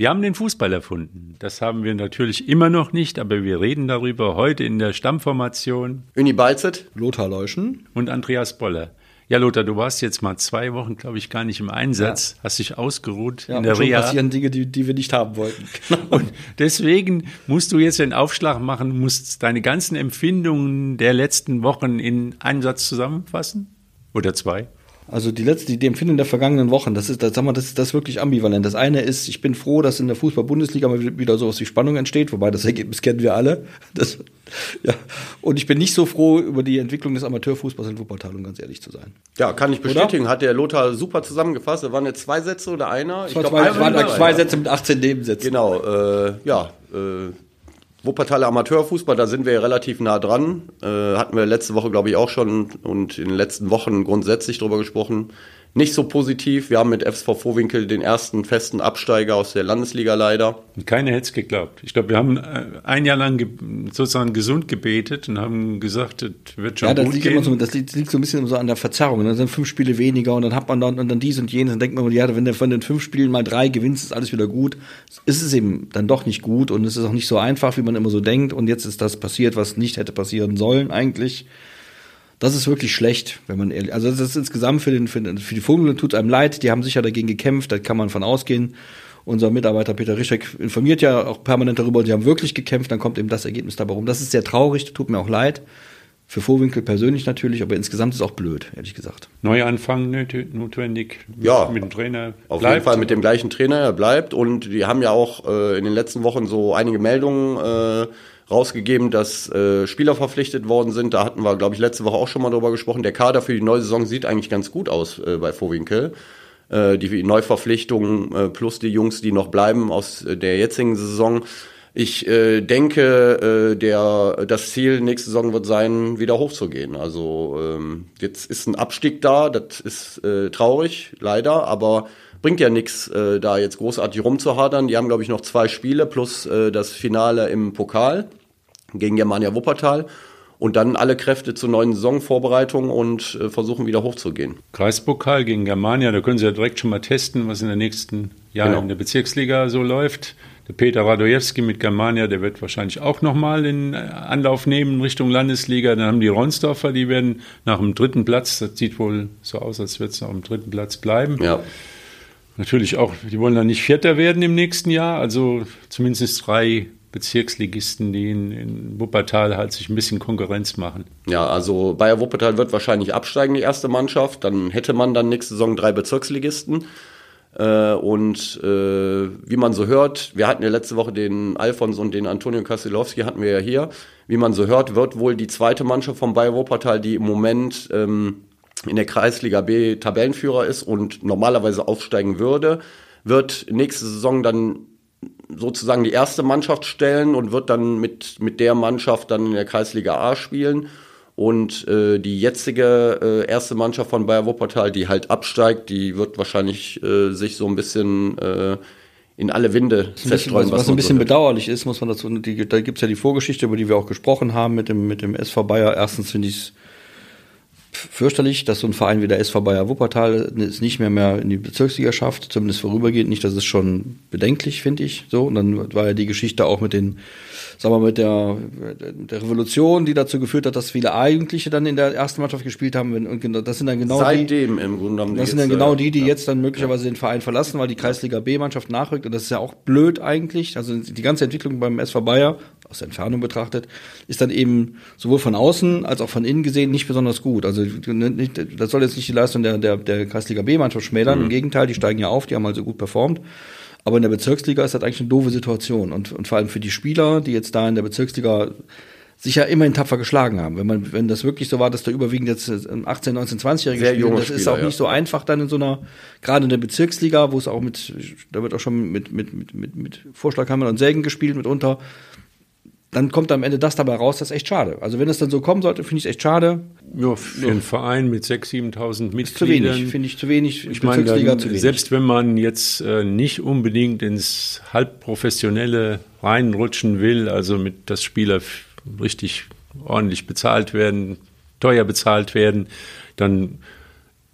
Wir haben den Fußball erfunden. Das haben wir natürlich immer noch nicht, aber wir reden darüber heute in der Stammformation. Uni Balzet, Lothar Leuschen und Andreas Boller. Ja, Lothar, du warst jetzt mal zwei Wochen, glaube ich, gar nicht im Einsatz, ja. hast dich ausgeruht ja, in der und schon Reha. passieren Dinge, die, die wir nicht haben wollten. und deswegen musst du jetzt den Aufschlag machen, musst deine ganzen Empfindungen der letzten Wochen in einen Satz zusammenfassen? Oder zwei? Also die letzte, die Empfindung der vergangenen Wochen, das ist, das, sag mal, das ist das ist wirklich ambivalent. Das eine ist, ich bin froh, dass in der Fußball-Bundesliga mal wieder sowas wie Spannung entsteht, wobei das Ergebnis kennen wir alle. Das, ja. Und ich bin nicht so froh über die Entwicklung des Amateurfußballs in Wuppertal, um ganz ehrlich zu sein. Ja, kann ich bestätigen. Oder? Hat der Lothar super zusammengefasst. Da waren jetzt zwei Sätze oder einer? Ich glaube, zwei, waren zwei Sätze mit 18 Nebensätzen. Genau, äh, ja. Äh, Wuppertaler Amateurfußball, da sind wir ja relativ nah dran. Äh, hatten wir letzte Woche, glaube ich, auch schon und in den letzten Wochen grundsätzlich drüber gesprochen nicht so positiv. Wir haben mit FSV Vorwinkel den ersten festen Absteiger aus der Landesliga leider. Und keiner hätte es geglaubt. Ich glaube, wir haben äh, ein Jahr lang sozusagen gesund gebetet und haben gesagt, das wird schon ja, das gut liegt gehen. So, das liegt, liegt, so ein bisschen so an der Verzerrung. Dann sind fünf Spiele weniger und dann hat man dann, und dann dies und jenes. Dann denkt man, ja, wenn du von den fünf Spielen mal drei gewinnst, ist alles wieder gut. Ist es eben dann doch nicht gut und es ist auch nicht so einfach, wie man immer so denkt. Und jetzt ist das passiert, was nicht hätte passieren sollen eigentlich das ist wirklich schlecht, wenn man ehrlich. Also das ist insgesamt für den für, für die Vogel tut einem leid. Die haben sicher dagegen gekämpft. Da kann man von ausgehen. Unser Mitarbeiter Peter Rischek informiert ja auch permanent darüber. Die haben wirklich gekämpft. Dann kommt eben das Ergebnis dabei rum. Das ist sehr traurig. Tut mir auch leid. Für Vorwinkel persönlich natürlich, aber insgesamt ist es auch blöd, ehrlich gesagt. Neuanfang notwendig ja, mit dem Trainer. Auf bleibt. jeden Fall mit dem gleichen Trainer, er bleibt. Und die haben ja auch äh, in den letzten Wochen so einige Meldungen äh, rausgegeben, dass äh, Spieler verpflichtet worden sind. Da hatten wir, glaube ich, letzte Woche auch schon mal drüber gesprochen. Der Kader für die neue Saison sieht eigentlich ganz gut aus äh, bei Vorwinkel. Äh, die Neuverpflichtungen äh, plus die Jungs, die noch bleiben aus äh, der jetzigen Saison. Ich äh, denke, äh, der, das Ziel nächste Saison wird sein, wieder hochzugehen. Also ähm, jetzt ist ein Abstieg da, das ist äh, traurig, leider, aber bringt ja nichts, äh, da jetzt großartig rumzuhadern. Die haben, glaube ich, noch zwei Spiele plus äh, das Finale im Pokal gegen Germania Wuppertal und dann alle Kräfte zur neuen Saisonvorbereitung und äh, versuchen wieder hochzugehen. Kreispokal gegen Germania, da können Sie ja direkt schon mal testen, was in den nächsten Jahren genau. in der Bezirksliga so läuft. Der Peter Radojewski mit Germania, der wird wahrscheinlich auch nochmal in äh, Anlauf nehmen Richtung Landesliga. Dann haben die Ronsdorfer, die werden nach dem dritten Platz, das sieht wohl so aus, als wird es noch am dritten Platz bleiben. Ja. Natürlich auch, die wollen dann nicht Vierter werden im nächsten Jahr, also zumindest drei Bezirksligisten, die in, in, Wuppertal halt sich ein bisschen Konkurrenz machen. Ja, also Bayer Wuppertal wird wahrscheinlich absteigen, die erste Mannschaft. Dann hätte man dann nächste Saison drei Bezirksligisten. Äh, und äh, wie man so hört, wir hatten ja letzte Woche den Alfons und den Antonio Kasilowski hatten wir ja hier. Wie man so hört, wird wohl die zweite Mannschaft von Bayer Wuppertal, die im Moment ähm, in der Kreisliga B Tabellenführer ist und normalerweise aufsteigen würde, wird nächste Saison dann sozusagen die erste Mannschaft stellen und wird dann mit, mit der Mannschaft dann in der Kreisliga A spielen. Und äh, die jetzige äh, erste Mannschaft von Bayer Wuppertal, die halt absteigt, die wird wahrscheinlich äh, sich so ein bisschen äh, in alle Winde zerstreuen. Was, was ein bisschen so bedauerlich ist, muss man dazu, die, da gibt's ja die Vorgeschichte, über die wir auch gesprochen haben mit dem, mit dem SV Bayer. Erstens finde ich es fürchterlich, dass so ein Verein wie der SV Bayer Wuppertal es nicht mehr mehr in die Bezirksliga schafft, zumindest vorübergehend nicht. Das ist schon bedenklich, finde ich. So und dann war ja die Geschichte auch mit den, sagen wir mal, mit der, der Revolution, die dazu geführt hat, dass viele Eigentliche dann in der ersten Mannschaft gespielt haben. Und das sind dann genau Seitdem die, im Grunde genommen. Das sind dann genau die, die ja. jetzt dann möglicherweise den Verein verlassen, weil die Kreisliga B-Mannschaft nachrückt. Und das ist ja auch blöd eigentlich. Also die ganze Entwicklung beim SV Bayer aus der Entfernung betrachtet, ist dann eben sowohl von außen als auch von innen gesehen nicht besonders gut. Also das soll jetzt nicht die Leistung der, der, der Kreisliga B-Mannschaft schmälern. Mhm. Im Gegenteil, die steigen ja auf, die haben also gut performt. Aber in der Bezirksliga ist das eigentlich eine doofe Situation. Und, und vor allem für die Spieler, die jetzt da in der Bezirksliga sich ja immerhin tapfer geschlagen haben. Wenn man, wenn das wirklich so war, dass da überwiegend jetzt 18, 19, 20-Jährige spielen, das ist auch ja. nicht so einfach dann in so einer, gerade in der Bezirksliga, wo es auch mit, da wird auch schon mit, mit, mit, mit, mit Vorschlaghammern und Sägen gespielt mitunter dann kommt am Ende das dabei raus, das ist echt schade. Also wenn es dann so kommen sollte, finde ich es echt schade. Ja, für einen Verein mit 6.000, 7.000 Mitgliedern. Zu wenig, finde ich zu wenig. Ich meine, dann, zu wenig. selbst wenn man jetzt äh, nicht unbedingt ins halbprofessionelle reinrutschen will, also mit, dass Spieler richtig ordentlich bezahlt werden, teuer bezahlt werden, dann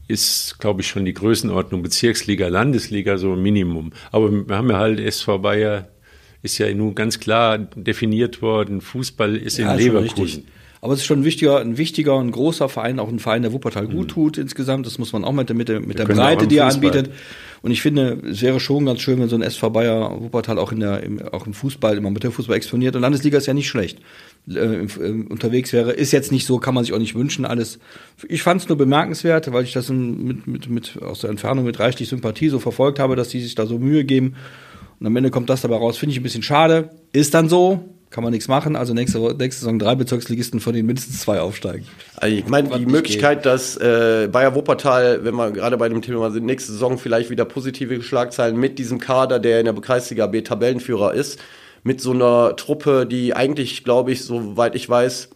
ist, glaube ich, schon die Größenordnung Bezirksliga, Landesliga so Minimum. Aber wir haben ja halt SV Bayer ist ja nun ganz klar definiert worden, Fußball ist ja, in Leverkusen. Aber es ist schon ein wichtiger, ein wichtiger, ein großer Verein, auch ein Verein, der Wuppertal gut mhm. tut insgesamt. Das muss man auch mit, mit, der, mit der Breite, die er anbietet. Und ich finde, es wäre schon ganz schön, wenn so ein SV Bayer Wuppertal auch in der, im, auch im Fußball, im Amateurfußball exponiert. Und Landesliga ist ja nicht schlecht. Äh, unterwegs wäre, ist jetzt nicht so, kann man sich auch nicht wünschen. Alles. Ich fand es nur bemerkenswert, weil ich das mit, mit, mit aus der Entfernung mit reichlich Sympathie so verfolgt habe, dass die sich da so Mühe geben. Und am Ende kommt das dabei raus. Finde ich ein bisschen schade. Ist dann so kann man nichts machen. Also nächste, nächste Saison drei Bezirksligisten, von denen mindestens zwei aufsteigen. Also ich meine, die Möglichkeit, geht. dass äh, Bayer Wuppertal, wenn wir gerade bei dem Thema sind, nächste Saison vielleicht wieder positive Schlagzeilen mit diesem Kader, der in der Kreisliga B Tabellenführer ist, mit so einer Truppe, die eigentlich, glaube ich, soweit ich weiß,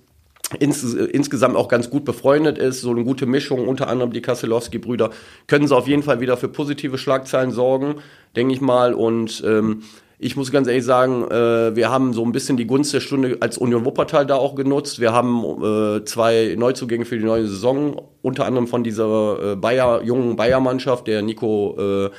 ins, insgesamt auch ganz gut befreundet ist, so eine gute Mischung, unter anderem die Kasselowski-Brüder, können sie auf jeden Fall wieder für positive Schlagzeilen sorgen, denke ich mal. Und ähm, ich muss ganz ehrlich sagen, äh, wir haben so ein bisschen die Gunst der Stunde als Union Wuppertal da auch genutzt. Wir haben äh, zwei Neuzugänge für die neue Saison, unter anderem von dieser äh, Bayer, jungen Bayer-Mannschaft, der Nico äh,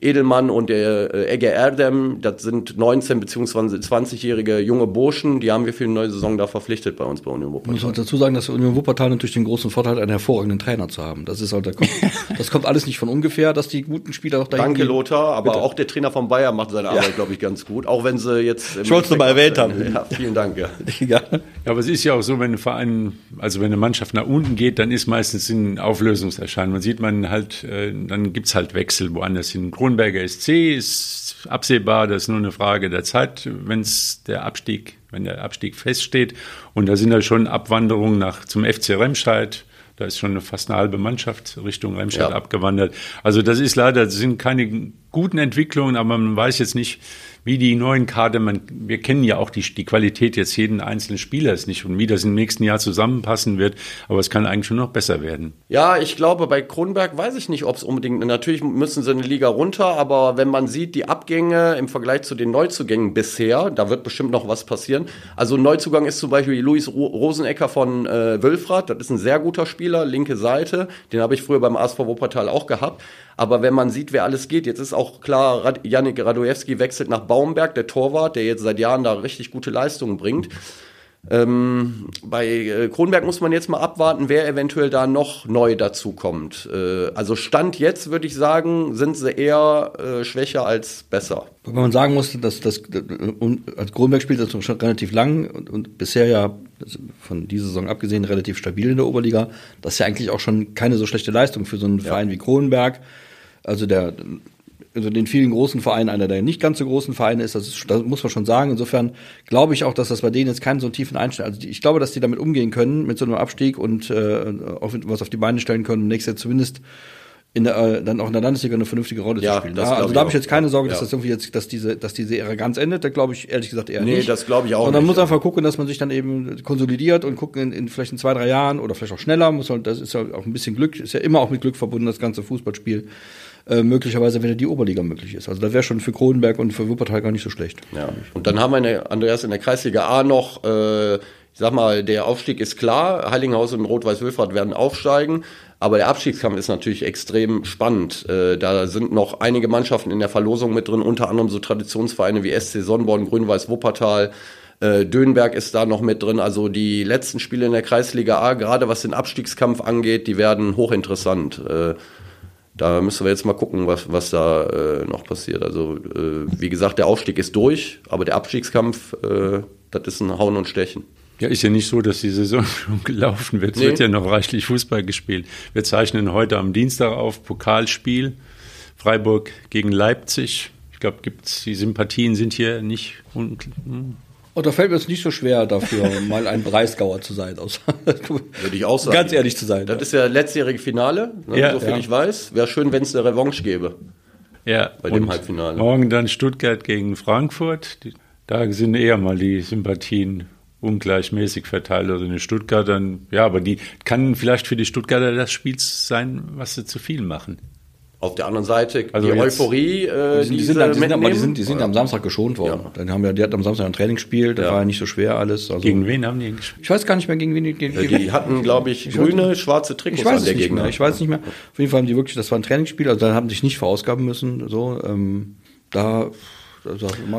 Edelmann und der äh, Ege Erdem, das sind 19 bzw. 20-jährige junge Burschen, die haben wir für die neue Saison da verpflichtet bei uns bei Union Wuppertal. Ich muss dazu sagen, dass Union Wuppertal natürlich den großen Vorteil hat, einen hervorragenden Trainer zu haben. Das ist halt, kommt, das kommt alles nicht von ungefähr, dass die guten Spieler auch dahin Danke, gehen. Lothar, aber Bitte. auch der Trainer von Bayern macht seine Arbeit, ja. glaube ich, ganz gut. Auch wenn sie jetzt. Ich wollte es nur mal erwähnt haben. Ja, vielen Dank, ja. ja. aber es ist ja auch so, wenn ein Verein, also wenn eine Mannschaft nach unten geht, dann ist meistens in Auflösungserscheinung. Man sieht man halt, äh, dann gibt's halt Wechsel woanders hin. Kronberger SC ist absehbar, das ist nur eine Frage der Zeit, wenn es der Abstieg, wenn der Abstieg feststeht. Und da sind ja schon Abwanderungen nach zum FC Remscheid. Da ist schon fast eine halbe Mannschaft Richtung Remscheid ja. abgewandert. Also das ist leider, das sind keine guten Entwicklungen, aber man weiß jetzt nicht, wie die neuen Kader, man, wir kennen ja auch die, die Qualität jetzt jeden einzelnen Spielers nicht und wie das im nächsten Jahr zusammenpassen wird, aber es kann eigentlich schon noch besser werden. Ja, ich glaube, bei Kronberg weiß ich nicht, ob es unbedingt, natürlich müssen sie eine Liga runter, aber wenn man sieht, die Abgänge im Vergleich zu den Neuzugängen bisher, da wird bestimmt noch was passieren. Also Neuzugang ist zum Beispiel Luis Rosenecker von äh, Wölfrath, das ist ein sehr guter Spieler, linke Seite, den habe ich früher beim ASV Wuppertal auch gehabt. Aber wenn man sieht, wer alles geht, jetzt ist auch klar, Rad Janik Radojewski wechselt nach Baumberg, der Torwart, der jetzt seit Jahren da richtig gute Leistungen bringt. Ähm, bei äh, Kronberg muss man jetzt mal abwarten, wer eventuell da noch neu dazukommt. Äh, also Stand jetzt würde ich sagen, sind sie eher äh, schwächer als besser. Wenn man sagen muss, dass das als Kronberg spielt das schon relativ lang und, und bisher ja von dieser Saison abgesehen relativ stabil in der Oberliga. Das ist ja eigentlich auch schon keine so schlechte Leistung für so einen ja. Verein wie Kronberg also der also den vielen großen Vereinen einer der nicht ganz so großen Vereine ist, das, ist, das muss man schon sagen. Insofern glaube ich auch, dass das bei denen jetzt keinen so tiefen Einschnitt, also ich glaube, dass die damit umgehen können mit so einem Abstieg und äh, auf, was auf die Beine stellen können, um nächstes Jahr zumindest in der, äh, dann auch in der Landesliga eine vernünftige Rolle ja, zu spielen. Das also da habe ich jetzt keine Sorge, dass ja. das irgendwie jetzt, dass diese, dass diese Ära ganz endet. Da glaube ich ehrlich gesagt eher nee, nicht. Nee, das glaube ich auch. Sondern man muss einfach gucken, dass man sich dann eben konsolidiert und gucken in, in vielleicht in zwei, drei Jahren oder vielleicht auch schneller. Muss halt, das ist ja auch ein bisschen Glück, ist ja immer auch mit Glück verbunden, das ganze Fußballspiel äh, möglicherweise wieder die Oberliga möglich ist. Also das wäre schon für Kronenberg und für Wuppertal gar nicht so schlecht. Ja. Und dann haben wir eine, Andreas in der Kreisliga A noch, äh, ich sag mal, der Aufstieg ist klar, Heiligenhaus und Rot-Weiß-Wilfrath werden aufsteigen. Aber der Abstiegskampf ist natürlich extrem spannend. Äh, da sind noch einige Mannschaften in der Verlosung mit drin, unter anderem so Traditionsvereine wie SC Sonnenborn, Grün-Weiß Wuppertal, äh, Dönberg ist da noch mit drin. Also die letzten Spiele in der Kreisliga A, gerade was den Abstiegskampf angeht, die werden hochinteressant. Äh, da müssen wir jetzt mal gucken, was, was da äh, noch passiert. Also, äh, wie gesagt, der Aufstieg ist durch, aber der Abstiegskampf, äh, das ist ein Hauen und Stechen. Ja, ist ja nicht so, dass die Saison schon gelaufen wird. Es nee. wird ja noch reichlich Fußball gespielt. Wir zeichnen heute am Dienstag auf Pokalspiel. Freiburg gegen Leipzig. Ich glaube, gibt's, die Sympathien sind hier nicht. Un und da fällt mir es nicht so schwer, dafür mal ein Breisgauer zu sein. Würde ich auch sagen. Ganz ehrlich zu sein. Das ja. ist ja letztjährige Finale, ne, ja, soviel ja. ich weiß. Wäre schön, wenn es eine Revanche gäbe. Ja, bei dem Halbfinale. Morgen dann Stuttgart gegen Frankfurt. Da sind eher mal die Sympathien ungleichmäßig verteilt. Also in Stuttgart dann, ja, aber die kann vielleicht für die Stuttgarter das Spiel sein, was sie zu viel machen. Auf der anderen Seite, also die Euphorie, äh, die, sind, die, sind, die, sind, aber die sind, die sind am Samstag geschont worden. Ja. Dann haben wir, die hatten am Samstag ein Training gespielt, das ja. war ja nicht so schwer alles. Also gegen wen haben die gespielt? Ich weiß gar nicht mehr, gegen wen die gegen, Die gegen hatten, glaube ich, grüne, ich schwarze Trikots ich weiß an der Gegner. Mehr. Ich weiß nicht mehr. Auf jeden Fall haben die wirklich, das war ein Trainingsspiel, also dann haben die sich nicht verausgaben müssen. So, ähm, da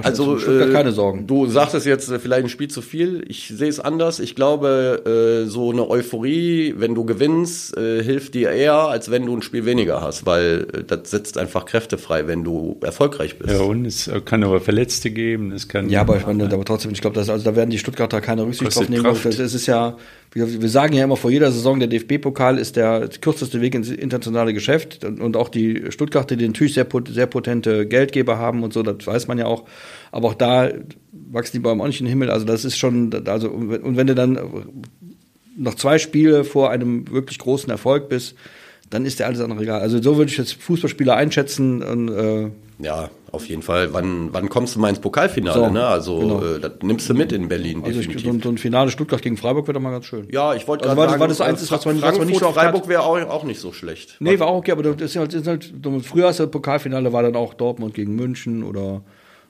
also, äh, keine Sorgen. Du sagtest jetzt äh, vielleicht ein Spiel zu viel. Ich sehe es anders. Ich glaube, äh, so eine Euphorie, wenn du gewinnst, äh, hilft dir eher, als wenn du ein Spiel weniger hast, weil äh, das setzt einfach Kräfte frei, wenn du erfolgreich bist. Ja, und es kann aber Verletzte geben. Es kann ja, aber ich meine, aber trotzdem, ich glaube, also da werden die Stuttgarter keine Rücksicht drauf nehmen. Das ist ja, wir, wir sagen ja immer vor jeder Saison, der DFB-Pokal ist der kürzeste Weg ins internationale Geschäft und, und auch die Stuttgarter, die natürlich sehr, sehr potente Geldgeber haben und so, das weiß man ja auch. Aber auch da wachsen die Bäume auch nicht in den Himmel. Also das ist schon, also und wenn du dann noch zwei Spiele vor einem wirklich großen Erfolg bist, dann ist der alles andere egal. Also so würde ich jetzt Fußballspieler einschätzen. Und, äh, ja, auf jeden Fall. Wann, wann kommst du mal ins Pokalfinale? So, ne? Also genau. äh, das nimmst du mit in Berlin. Also ich, so, so, ein Finale Stuttgart gegen Freiburg wäre doch mal ganz schön. Ja, ich wollte also gerade sagen, war das eins was man, was man nicht so Freiburg wäre auch, auch nicht so schlecht. Nee, war auch okay, aber das ist halt, das ist halt früher das Pokalfinale war dann auch Dortmund gegen München oder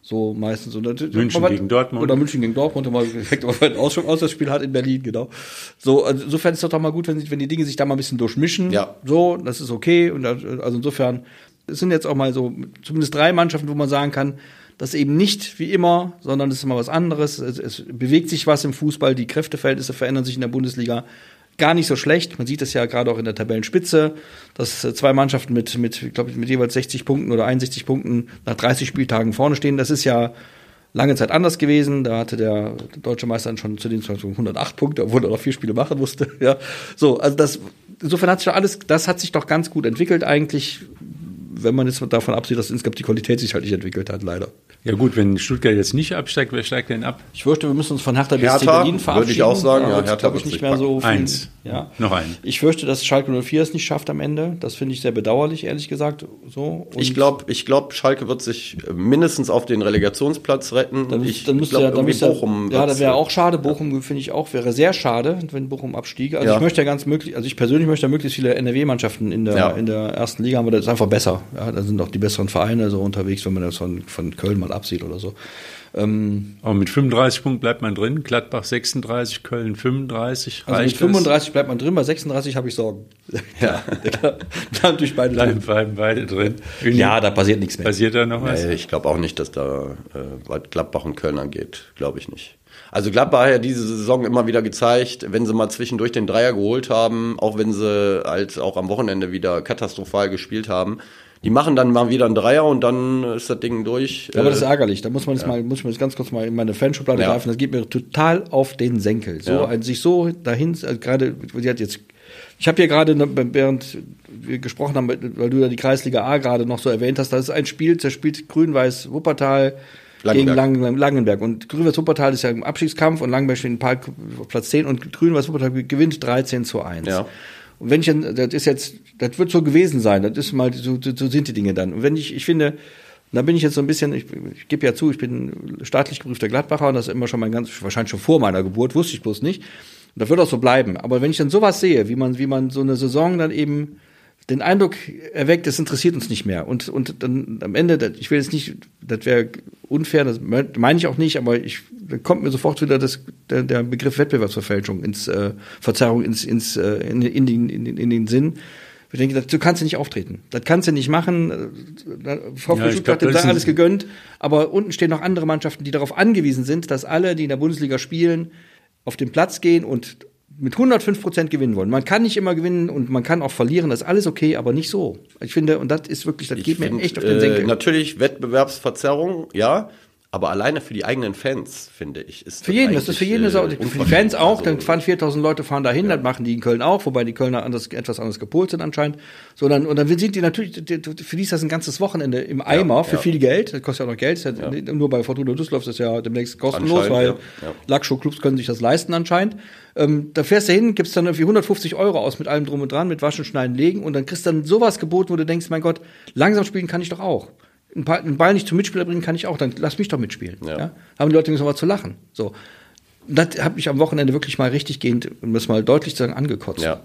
so meistens. Und München gegen Dortmund. Oder München gegen Dortmund, wenn man direkt ein Auswärtsspiel hat in Berlin, genau. So, also insofern ist es doch mal gut, wenn, wenn die Dinge sich da mal ein bisschen durchmischen. Ja. So, das ist okay. Und also insofern, es sind jetzt auch mal so zumindest drei Mannschaften, wo man sagen kann, das eben nicht wie immer, sondern es ist mal was anderes. Es, es bewegt sich was im Fußball, die Kräfteverhältnisse verändern sich in der Bundesliga gar nicht so schlecht. Man sieht das ja gerade auch in der Tabellenspitze, dass äh, zwei Mannschaften mit, mit, ich glaube, mit jeweils 60 Punkten oder 61 Punkten nach 30 Spieltagen vorne stehen. Das ist ja lange Zeit anders gewesen. Da hatte der deutsche Meister schon zu den 108 Punkte, obwohl er noch vier Spiele machen musste. Ja, so, also das, insofern hat sich doch alles, das hat sich doch ganz gut entwickelt eigentlich wenn man jetzt davon absieht, dass insgesamt die Qualität sich halt nicht entwickelt hat, leider. Ja gut, wenn Stuttgart jetzt nicht absteigt, wer steigt denn ab? Ich fürchte, wir müssen uns von Hertha BSC Berlin verabschieden. Würde ich auch sagen, ja, Hertha glaube ich nicht mehr so viel. Eins. Ja. Noch ein. Ich fürchte, dass Schalke 04 es nicht schafft am Ende. Das finde ich sehr bedauerlich, ehrlich gesagt. So. Und ich glaube, ich glaub, Schalke wird sich mindestens auf den Relegationsplatz retten. Dann, ich dann müsste glaub, ja, dann müsste, Bochum ja, das wäre auch schade. Bochum finde ich auch wäre sehr schade, wenn Bochum abstiege. Also ja. ich möchte ja ganz möglich, also ich persönlich möchte ja möglichst viele NRW-Mannschaften in der ja. in der ersten Liga haben, aber das ist einfach besser. Ja, da sind auch die besseren Vereine so unterwegs, wenn man das von, von Köln mal absieht oder so. Ähm, Aber mit 35 Punkten bleibt man drin, Gladbach 36, Köln 35. Also mit 35 das? bleibt man drin, bei 36 habe ich Sorgen. Ja, da natürlich beide bleiben, drin. beide drin. Ja, da passiert nichts mehr. Passiert da noch was? Nee, ich glaube auch nicht, dass da äh, was Gladbach und Köln angeht, glaube ich nicht. Also Gladbach hat ja diese Saison immer wieder gezeigt, wenn sie mal zwischendurch den Dreier geholt haben, auch wenn sie halt auch am Wochenende wieder katastrophal gespielt haben, die machen dann mal wieder einen Dreier und dann ist das Ding durch. Ja, aber das ist ärgerlich. Da muss man das ja. mal, muss man das ganz kurz mal in meine Fanschublade ja. greifen. Das geht mir total auf den Senkel. So, also sich so dahin, also gerade, sie hat jetzt, ich habe hier gerade, während wir gesprochen haben, weil du ja die Kreisliga A gerade noch so erwähnt hast, das ist ein Spiel, da spielt Grün-Weiß Wuppertal gegen Lang, Langenberg. Und Grün-Weiß Wuppertal ist ja im Abstiegskampf und Langenberg steht in Platz 10 und Grün-Weiß Wuppertal gewinnt 13 zu 1. Ja. Und wenn ich das ist jetzt, das wird so gewesen sein, das ist mal, so, so sind die Dinge dann. Und wenn ich, ich finde, da bin ich jetzt so ein bisschen, ich, ich gebe ja zu, ich bin staatlich geprüfter Gladbacher und das immer schon mein ganz, wahrscheinlich schon vor meiner Geburt, wusste ich bloß nicht. Und das wird auch so bleiben. Aber wenn ich dann sowas sehe, wie man, wie man so eine Saison dann eben den Eindruck erweckt, es interessiert uns nicht mehr. Und, und dann am Ende, ich will jetzt nicht, das wäre unfair, das meine ich auch nicht, aber ich, da kommt mir sofort wieder das, der, der Begriff Wettbewerbsverfälschung ins, äh, Verzerrung ins, ins, äh, in, in, den, in, in den Sinn. Ich denke, du kannst ja nicht auftreten. Das kannst du nicht machen. VfB ja, Stuttgart hat alles gegönnt. Aber unten stehen noch andere Mannschaften, die darauf angewiesen sind, dass alle, die in der Bundesliga spielen, auf den Platz gehen und mit 105 Prozent gewinnen wollen. Man kann nicht immer gewinnen und man kann auch verlieren, das ist alles okay, aber nicht so. Ich finde, und das ist wirklich, das ich geht mir echt auf den Senkel. Äh, natürlich Wettbewerbsverzerrung, ja. Aber alleine für die eigenen Fans, finde ich, ist Für jeden, das ist für jeden äh, Für die Fans auch, also, dann fahren 4000 Leute fahren dahin, ja. das machen die in Köln auch, wobei die Kölner anders, etwas anders gepolt sind anscheinend. So, dann, und dann sind die natürlich, für die ist das ein ganzes Wochenende im Eimer ja, für ja. viel Geld. Das kostet ja auch noch Geld. Ja nur bei Fortuna Düsseldorf ist das ja demnächst kostenlos, weil ja. Lackschuh-Clubs können sich das leisten anscheinend. Ähm, da fährst du hin, gibst dann irgendwie 150 Euro aus mit allem drum und dran, mit Waschen, Schneiden, Legen und dann kriegst du dann sowas geboten, wo du denkst, mein Gott, langsam spielen kann ich doch auch einen Ball nicht zum Mitspieler bringen kann ich auch, dann lass mich doch mitspielen. Ja. ja? Haben die Leute nicht so was zu lachen. So. Das habe ich am Wochenende wirklich mal richtig gehend, um das mal deutlich zu sagen, angekotzt. Ja.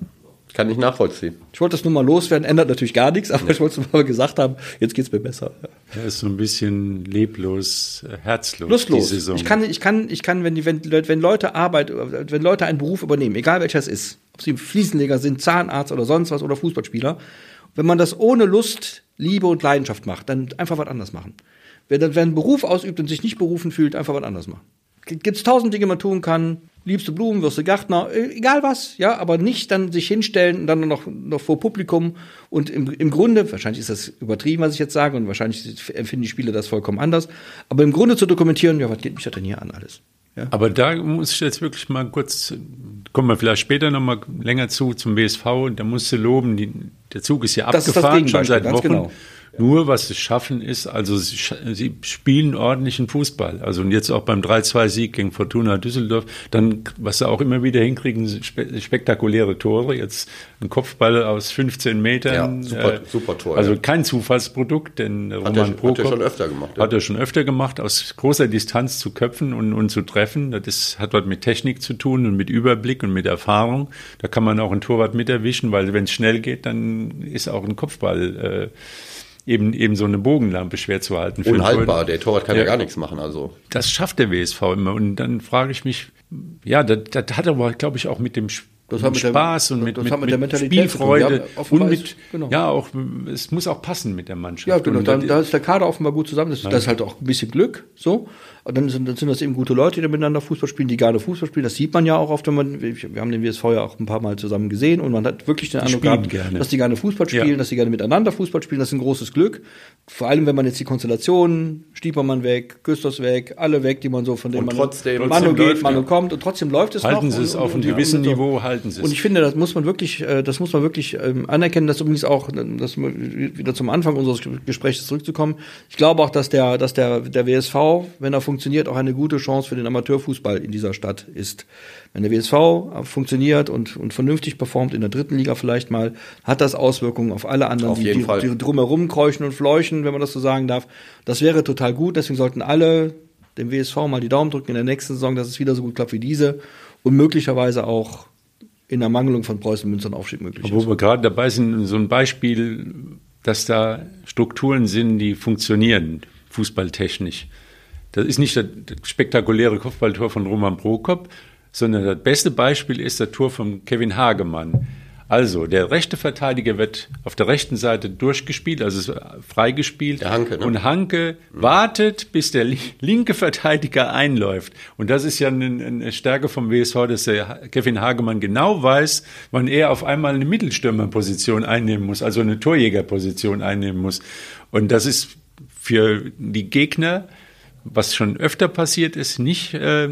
Kann ich nachvollziehen. Ich wollte das nur mal loswerden, ändert natürlich gar nichts, aber ja. ich wollte es mal gesagt haben, jetzt geht es mir besser. Ja. Er ist so ein bisschen leblos, äh, herzlos. Lustlos. Ich kann, ich kann, ich kann, wenn, die, wenn, wenn Leute Arbeit, wenn Leute einen Beruf übernehmen, egal welcher es ist, ob sie Fliesenleger sind, Zahnarzt oder sonst was oder Fußballspieler, wenn man das ohne Lust, Liebe und Leidenschaft macht, dann einfach was anders machen. Wer, wer einen Beruf ausübt und sich nicht berufen fühlt, einfach was anders machen. Gibt es tausend Dinge, die man tun kann, liebste Blumen, wirst du Gärtner, äh, egal was, ja, aber nicht dann sich hinstellen und dann noch, noch vor Publikum und im, im Grunde, wahrscheinlich ist das übertrieben, was ich jetzt sage, und wahrscheinlich empfinden die Spieler das vollkommen anders, aber im Grunde zu dokumentieren, ja, was geht mich da denn hier an alles? Ja. Aber da muss ich jetzt wirklich mal kurz, kommen wir vielleicht später noch mal länger zu, zum WSV, und da musst du loben, die, der Zug ist ja abgefahren, schon seit Wochen. Genau. Nur was sie schaffen ist, also sie, sie spielen ordentlichen Fußball. Also und jetzt auch beim 3-2-Sieg gegen Fortuna Düsseldorf, dann, was sie auch immer wieder hinkriegen, spe spektakuläre Tore. Jetzt ein Kopfball aus 15 Metern. Ja, super, äh, super Tor. Also ja. kein Zufallsprodukt, denn hat Roman er, Prokop hat er schon öfter gemacht. Ja. Hat er schon öfter gemacht, aus großer Distanz zu köpfen und, und zu treffen. Das ist, hat was mit Technik zu tun und mit Überblick und mit Erfahrung. Da kann man auch ein Torwart mit erwischen, weil wenn es schnell geht, dann ist auch ein Kopfball äh, eben, eben so eine Bogenlampe schwer zu halten. Unhaltbar, der Torwart kann ja, ja, gar nichts machen. Also. Das schafft der WSV immer. Und dann frage ich mich, ja, das, das hat aber, glaube ich, auch mit dem das mit Spaß der, und mit, mit, mit, mit Spielfreude und mit, genau. ja, auch, es muss auch passen mit der Mannschaft. Ja, genau, dann, da ist der Kader offenbar gut zusammen. Das, das ist halt auch ein bisschen Glück, so. Und dann sind, dann sind das eben gute Leute, die miteinander Fußball spielen, die gerne Fußball spielen. Das sieht man ja auch oft, wenn man, wir haben den WSV ja auch ein paar Mal zusammen gesehen und man hat wirklich den Eindruck gehabt, gerne. dass die gerne Fußball spielen, ja. dass die gerne miteinander Fußball spielen. Das ist ein großes Glück. Vor allem, wenn man jetzt die Konstellationen, Stiepermann weg, Küsters weg, alle weg, die man so von denen man trotzdem, Manu geht, Manu ja. kommt und trotzdem läuft es halten noch. Halten Sie es auf einem gewissen Niveau, halten Sie es. Und ich finde, das muss man wirklich, äh, das muss man wirklich ähm, anerkennen, dass übrigens auch, das wieder zum Anfang unseres Gesprächs zurückzukommen. Ich glaube auch, dass der, dass der, der WSV, wenn er funktioniert, auch eine gute Chance für den Amateurfußball in dieser Stadt ist. Wenn der WSV funktioniert und, und vernünftig performt, in der dritten Liga vielleicht mal, hat das Auswirkungen auf alle anderen, auf die, die, die drumherum keuchen und fleuchen, wenn man das so sagen darf. Das wäre total gut, deswegen sollten alle dem WSV mal die Daumen drücken in der nächsten Saison, dass es wieder so gut klappt wie diese und möglicherweise auch in der Mangelung von Preußen Münster ein Aufstieg möglich Wo ist. Wo wir gerade dabei sind, so ein Beispiel, dass da Strukturen sind, die funktionieren, fußballtechnisch. Das ist nicht das spektakuläre Kopfballtor von Roman Prokop, sondern das beste Beispiel ist das Tor von Kevin Hagemann. Also, der rechte Verteidiger wird auf der rechten Seite durchgespielt, also freigespielt. Der Hanke, ne? Und Hanke mhm. wartet, bis der linke Verteidiger einläuft. Und das ist ja eine, eine, Stärke vom WSV, dass der Kevin Hagemann genau weiß, wann er auf einmal eine Mittelstürmerposition einnehmen muss, also eine Torjägerposition einnehmen muss. Und das ist für die Gegner was schon öfter passiert ist, nicht äh,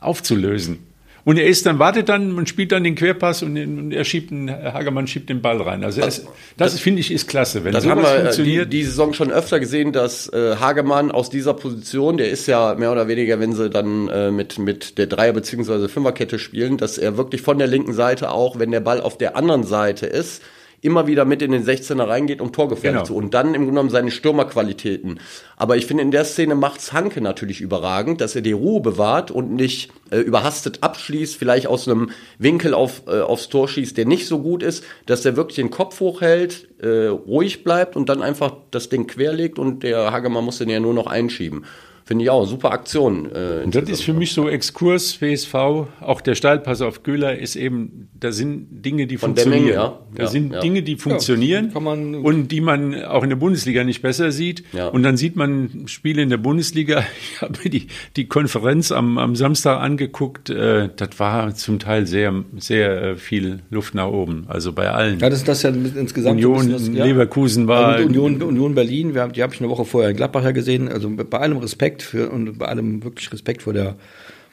aufzulösen. Und er ist dann, wartet dann und spielt dann den Querpass und, und er schiebt den, Hagermann schiebt den Ball rein. Also es, das, das finde ich ist klasse. Wenn das haben wir äh, funktioniert. Die, die Saison schon öfter gesehen, dass äh, Hagemann aus dieser Position, der ist ja mehr oder weniger, wenn sie dann äh, mit, mit der Dreier- bzw. Fünferkette spielen, dass er wirklich von der linken Seite auch, wenn der Ball auf der anderen Seite ist, immer wieder mit in den 16er reingeht, um torgefährlich genau. zu. Und dann im Grunde genommen seine Stürmerqualitäten. Aber ich finde, in der Szene macht's Hanke natürlich überragend, dass er die Ruhe bewahrt und nicht äh, überhastet abschließt, vielleicht aus einem Winkel auf, äh, aufs Tor schießt, der nicht so gut ist, dass er wirklich den Kopf hochhält, äh, ruhig bleibt und dann einfach das Ding querlegt und der Hagemann muss den ja nur noch einschieben. Finde ich auch, super Aktion. Äh, und das ist für mich so Exkurs WSV, auch der Steilpass auf Göhler ist eben, da sind Dinge, die Von funktionieren. Menge, ja. Da ja, sind ja. Dinge, die funktionieren ja, und die man auch in der Bundesliga nicht besser sieht. Und dann sieht man Spiele in der Bundesliga. Ich habe mir die, die Konferenz am, am Samstag angeguckt. Äh, das war zum Teil sehr, sehr äh, viel Luft nach oben. Also bei allen. Ja, das, das ja insgesamt. Union, das, Leverkusen war. Union, Union Berlin, wir haben, die habe ich eine Woche vorher in Gladbach gesehen. Also bei allem Respekt Respekt für und bei allem wirklich Respekt vor der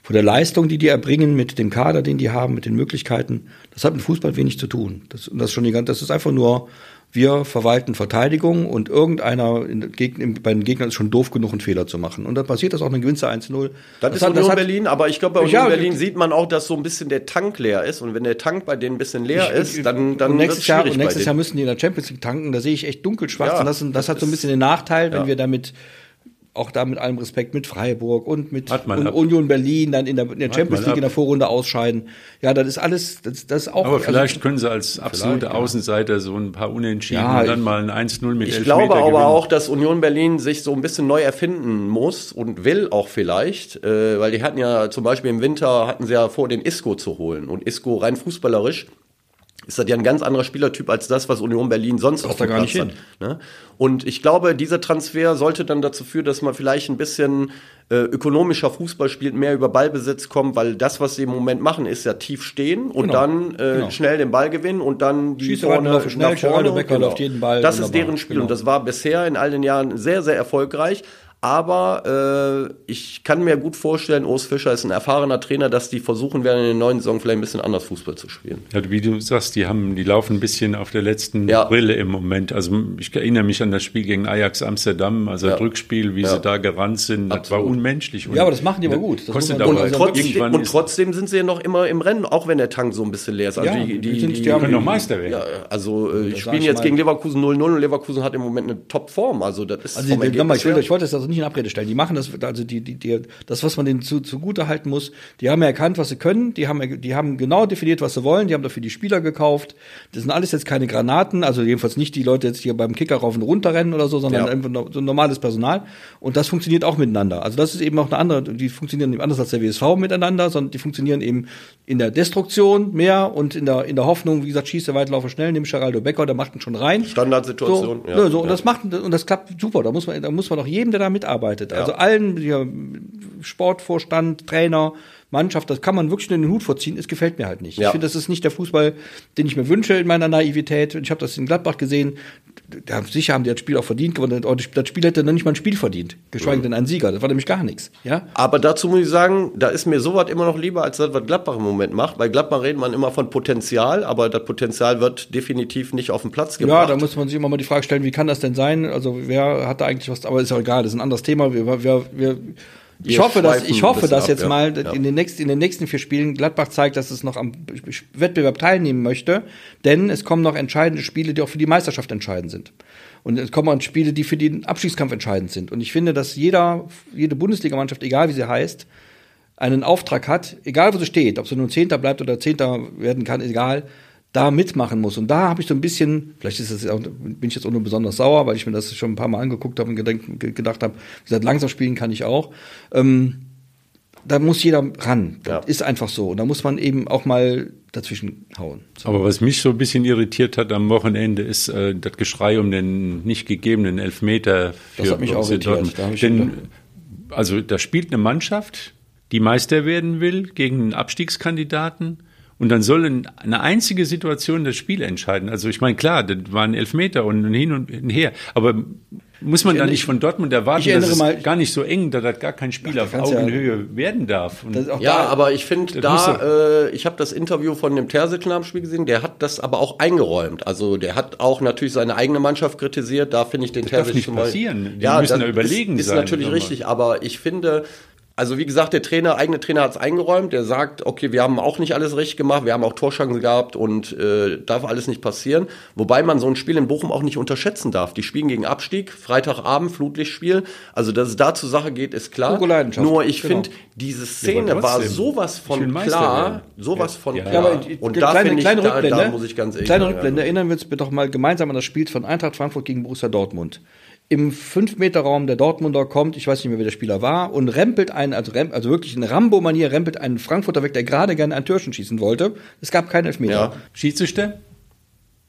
vor der Leistung, die die erbringen, mit dem Kader, den die haben, mit den Möglichkeiten. Das hat mit Fußball wenig zu tun. Das, das, ist schon die ganze, das ist einfach nur, wir verwalten Verteidigung und irgendeiner in, in, bei den Gegnern ist schon doof genug, einen Fehler zu machen. Und dann passiert das auch eine Gewinze 1-0. Das, das, ist hat, Union das Berlin, aber ich glaube, bei Union ja, Berlin sieht man auch, dass so ein bisschen der Tank leer ist. Und wenn der Tank bei denen ein bisschen leer ich, ist, dann, dann und nächstes Jahr, und nächstes Jahr müssen die in der Champions League tanken. Da sehe ich echt dunkelschwarz. Ja, und das, das, hat so ein bisschen den Nachteil, wenn ja. wir damit auch da mit allem Respekt mit Freiburg und mit und Union Berlin dann in der, in der Champions League ab. in der Vorrunde ausscheiden. Ja, das ist alles, das, das ist auch. Aber also vielleicht also, können sie als absolute Außenseiter so ein paar Unentschieden ja, und dann mal ein 1-0 mit Ich glaube aber gewinnen. auch, dass Union Berlin sich so ein bisschen neu erfinden muss und will auch vielleicht, äh, weil die hatten ja zum Beispiel im Winter hatten sie ja vor, den Isco zu holen und Isco rein fußballerisch ist das ja ein ganz anderer Spielertyp als das, was Union Berlin sonst auf dem Platz hat. Ne? Und ich glaube, dieser Transfer sollte dann dazu führen, dass man vielleicht ein bisschen äh, ökonomischer Fußball spielt, mehr über Ballbesitz kommt, weil das, was sie im Moment machen, ist ja tief stehen und genau. dann äh, genau. schnell den Ball gewinnen und dann die Schieße vorne nach vorne. Schnell, und, genau. jeden Ball. Das ist deren Spiel genau. und das war bisher in all den Jahren sehr, sehr erfolgreich. Aber äh, ich kann mir gut vorstellen, Urs Fischer ist ein erfahrener Trainer, dass die versuchen werden, in der neuen Saison vielleicht ein bisschen anders Fußball zu spielen. Ja, wie du sagst, die haben, die laufen ein bisschen auf der letzten ja. Brille im Moment. Also ich erinnere mich an das Spiel gegen Ajax Amsterdam, also ja. das Rückspiel, wie ja. sie da gerannt sind. Das war unmenschlich. Und ja, aber das machen die aber gut. Das kostet aber und, trotz, und trotzdem sind sie ja noch immer im Rennen, auch wenn der Tank so ein bisschen leer ist. Also ja, die, die, die, die, können noch Meister werden. Ja, also äh, ich spiele jetzt gegen Leverkusen 0-0 und Leverkusen hat im Moment eine Top-Form. Also das ist also die, nochmal, ich, will, ich wollte das also nicht in Abrede stellen. Die machen das, also die, die, die, das, was man denen zu, zugute halten muss, die haben ja erkannt, was sie können, die haben, die haben genau definiert, was sie wollen, die haben dafür die Spieler gekauft. Das sind alles jetzt keine Granaten, also jedenfalls nicht die Leute jetzt hier beim Kicker rauf und runter rennen oder so, sondern ja. einfach so normales Personal. Und das funktioniert auch miteinander. Also das ist eben auch eine andere, die funktionieren eben anders als der WSV miteinander, sondern die funktionieren eben in der Destruktion mehr und in der, in der Hoffnung, wie gesagt, schieße weit, laufe schnell, nimm Geraldo Becker, der macht ihn schon rein. Standardsituation, so, ja. So, und ja. das macht, und das klappt super. Da muss man, da muss man auch jedem, der da mitarbeitet. Also allen, ja, Sportvorstand, Trainer, Mannschaft, das kann man wirklich in den Hut vorziehen. Es gefällt mir halt nicht. Ja. Ich finde, das ist nicht der Fußball, den ich mir wünsche in meiner Naivität. Ich habe das in Gladbach gesehen. Ja, sicher haben die das Spiel auch verdient gewonnen. Das Spiel hätte noch nicht mal ein Spiel verdient, geschweige mhm. denn ein Sieger. Das war nämlich gar nichts. Ja? Aber dazu muss ich sagen, da ist mir sowas immer noch lieber, als das, was Gladbach im Moment macht. Bei Gladbach redet man immer von Potenzial, aber das Potenzial wird definitiv nicht auf den Platz gebracht. Ja, da muss man sich immer mal die Frage stellen, wie kann das denn sein? Also wer hat da eigentlich was, aber ist auch egal, das ist ein anderes Thema. Wir, wir, wir ich hoffe, dass, ich hoffe, dass ab, jetzt ja. mal ja. in, den nächsten, in den nächsten vier Spielen Gladbach zeigt, dass es noch am Wettbewerb teilnehmen möchte. Denn es kommen noch entscheidende Spiele, die auch für die Meisterschaft entscheidend sind. Und es kommen auch Spiele, die für den Abstiegskampf entscheidend sind. Und ich finde, dass jeder, jede Bundesligamannschaft, egal wie sie heißt, einen Auftrag hat, egal wo sie steht, ob sie nun Zehnter bleibt oder Zehnter werden kann, egal, da mitmachen muss. Und da habe ich so ein bisschen, vielleicht ist das, bin ich jetzt auch nur besonders sauer, weil ich mir das schon ein paar Mal angeguckt habe und gedenk, gedacht habe, wie gesagt, langsam spielen kann ich auch. Ähm, da muss jeder ran. Das ja. ist einfach so. Und da muss man eben auch mal dazwischen hauen. So. Aber was mich so ein bisschen irritiert hat am Wochenende, ist äh, das Geschrei um den nicht gegebenen Elfmeter für Das hat mich auch irritiert. Denn, also da spielt eine Mannschaft, die Meister werden will, gegen einen Abstiegskandidaten und dann soll eine einzige Situation das Spiel entscheiden. Also ich meine, klar, das waren Elfmeter und hin und her. Aber muss man da nicht von Dortmund erwarten, dass es mal, gar nicht so eng, dass das gar kein Spiel auf Augenhöhe ja, werden darf? ja, da, aber ich finde da, äh, ich habe das Interview von dem Terzic nach dem Spiel gesehen, der hat das aber auch eingeräumt. Also der hat auch natürlich seine eigene Mannschaft kritisiert. Da finde ich den das Terzic darf nicht passieren. Die ja, müssen da überlegen ist, sein. Ist natürlich richtig, aber ich finde, also wie gesagt, der Trainer, eigene Trainer hat es eingeräumt. Der sagt, okay, wir haben auch nicht alles richtig gemacht, wir haben auch Torschancen gehabt und äh, darf alles nicht passieren. Wobei man so ein Spiel in Bochum auch nicht unterschätzen darf. Die spielen gegen Abstieg, Freitagabend, Flutlichtspiel. Also dass es da zur Sache geht, ist klar. Nur ich genau. finde, diese Szene ja, war sowas von klar, sowas ja. von ja. klar. und da kleine, kleine ich, Rückblende, da, da muss ich ganz ehrlich Kleine Rückblende, erinnern wir uns doch mal gemeinsam an das Spiel von Eintracht Frankfurt gegen Borussia Dortmund im 5-Meter-Raum der Dortmunder kommt, ich weiß nicht mehr, wer der Spieler war, und rempelt einen, also, also wirklich in Rambo-Manier, rempelt einen Frankfurter weg, der gerade gerne ein Türchen schießen wollte. Es gab keinen Elfmeter. Ja. Schiedsrichter?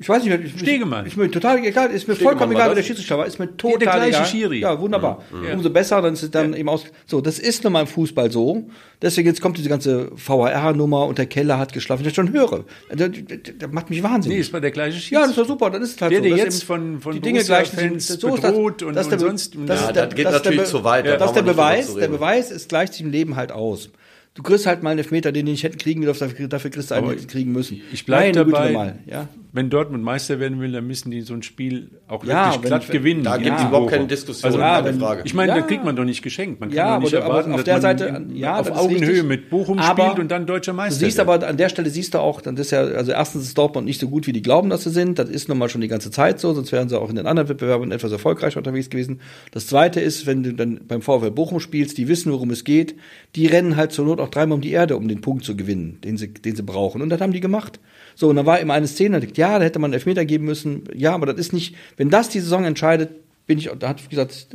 Ich weiß nicht, ich, Stegemann. Ist mir total egal, ist mir Stegemann vollkommen egal, wer der Schiedsrichter war, ist mir total der gleiche egal. Schiri. Ja, wunderbar. Mhm. Umso besser, dann ist es dann ja. eben aus. So, das ist nun mal im Fußball so. Deswegen jetzt kommt diese ganze VAR-Nummer und der Keller hat geschlafen, ich das schon höre. Das, das, macht mich wahnsinnig. Nee, ist war der gleiche Schiedsrichter. Ja, das war super, dann ist es halt der, so. Der jetzt von, von die Dinge gleich sind, so bedroht und, und, und sonst. Das, ja, das geht natürlich zu weit. Das ist der Beweis, der Beweis, es gleicht sich im Leben halt aus du kriegst halt mal einen Elfmeter, den die nicht hätten kriegen dürfen, dafür, kriegst du einen hätten kriegen müssen. Ich bleibe dabei. Mal, ja? wenn Dortmund Meister werden will, dann müssen die so ein Spiel auch Ja, wirklich glatt gewinnen. Da gibt es die überhaupt keine Diskussion, Also, keine wenn- Frage. Ich meine, Ja. das kriegt man doch nicht geschenkt. Man kann Ja, nicht aber, aber erwarten, auf dass der man Seite, ja, auf Augenhöhe richtig. mit Bochum Aber spielt und dann deutscher Du Meister siehst wird. aber an der Stelle siehst du auch, das ist ja, also erstens ist Dortmund nicht so gut, wie die glauben, dass sie sind. Das ist nun mal schon die ganze Zeit so, sonst wären sie auch in den anderen Wettbewerben etwas erfolgreicher unterwegs gewesen. Das zweite ist, wenn du dann beim VfL Bochum spielst, die wissen, worum es geht, die rennen halt zur Not auch dreimal um die Erde, um den Punkt zu gewinnen, den sie, den sie brauchen. Und das haben die gemacht. So, und dann war immer eine Szene, dachte ja, da hätte man einen Elfmeter geben müssen. Ja, aber das ist nicht, wenn das die Saison entscheidet, bin ich, da hat, wie gesagt,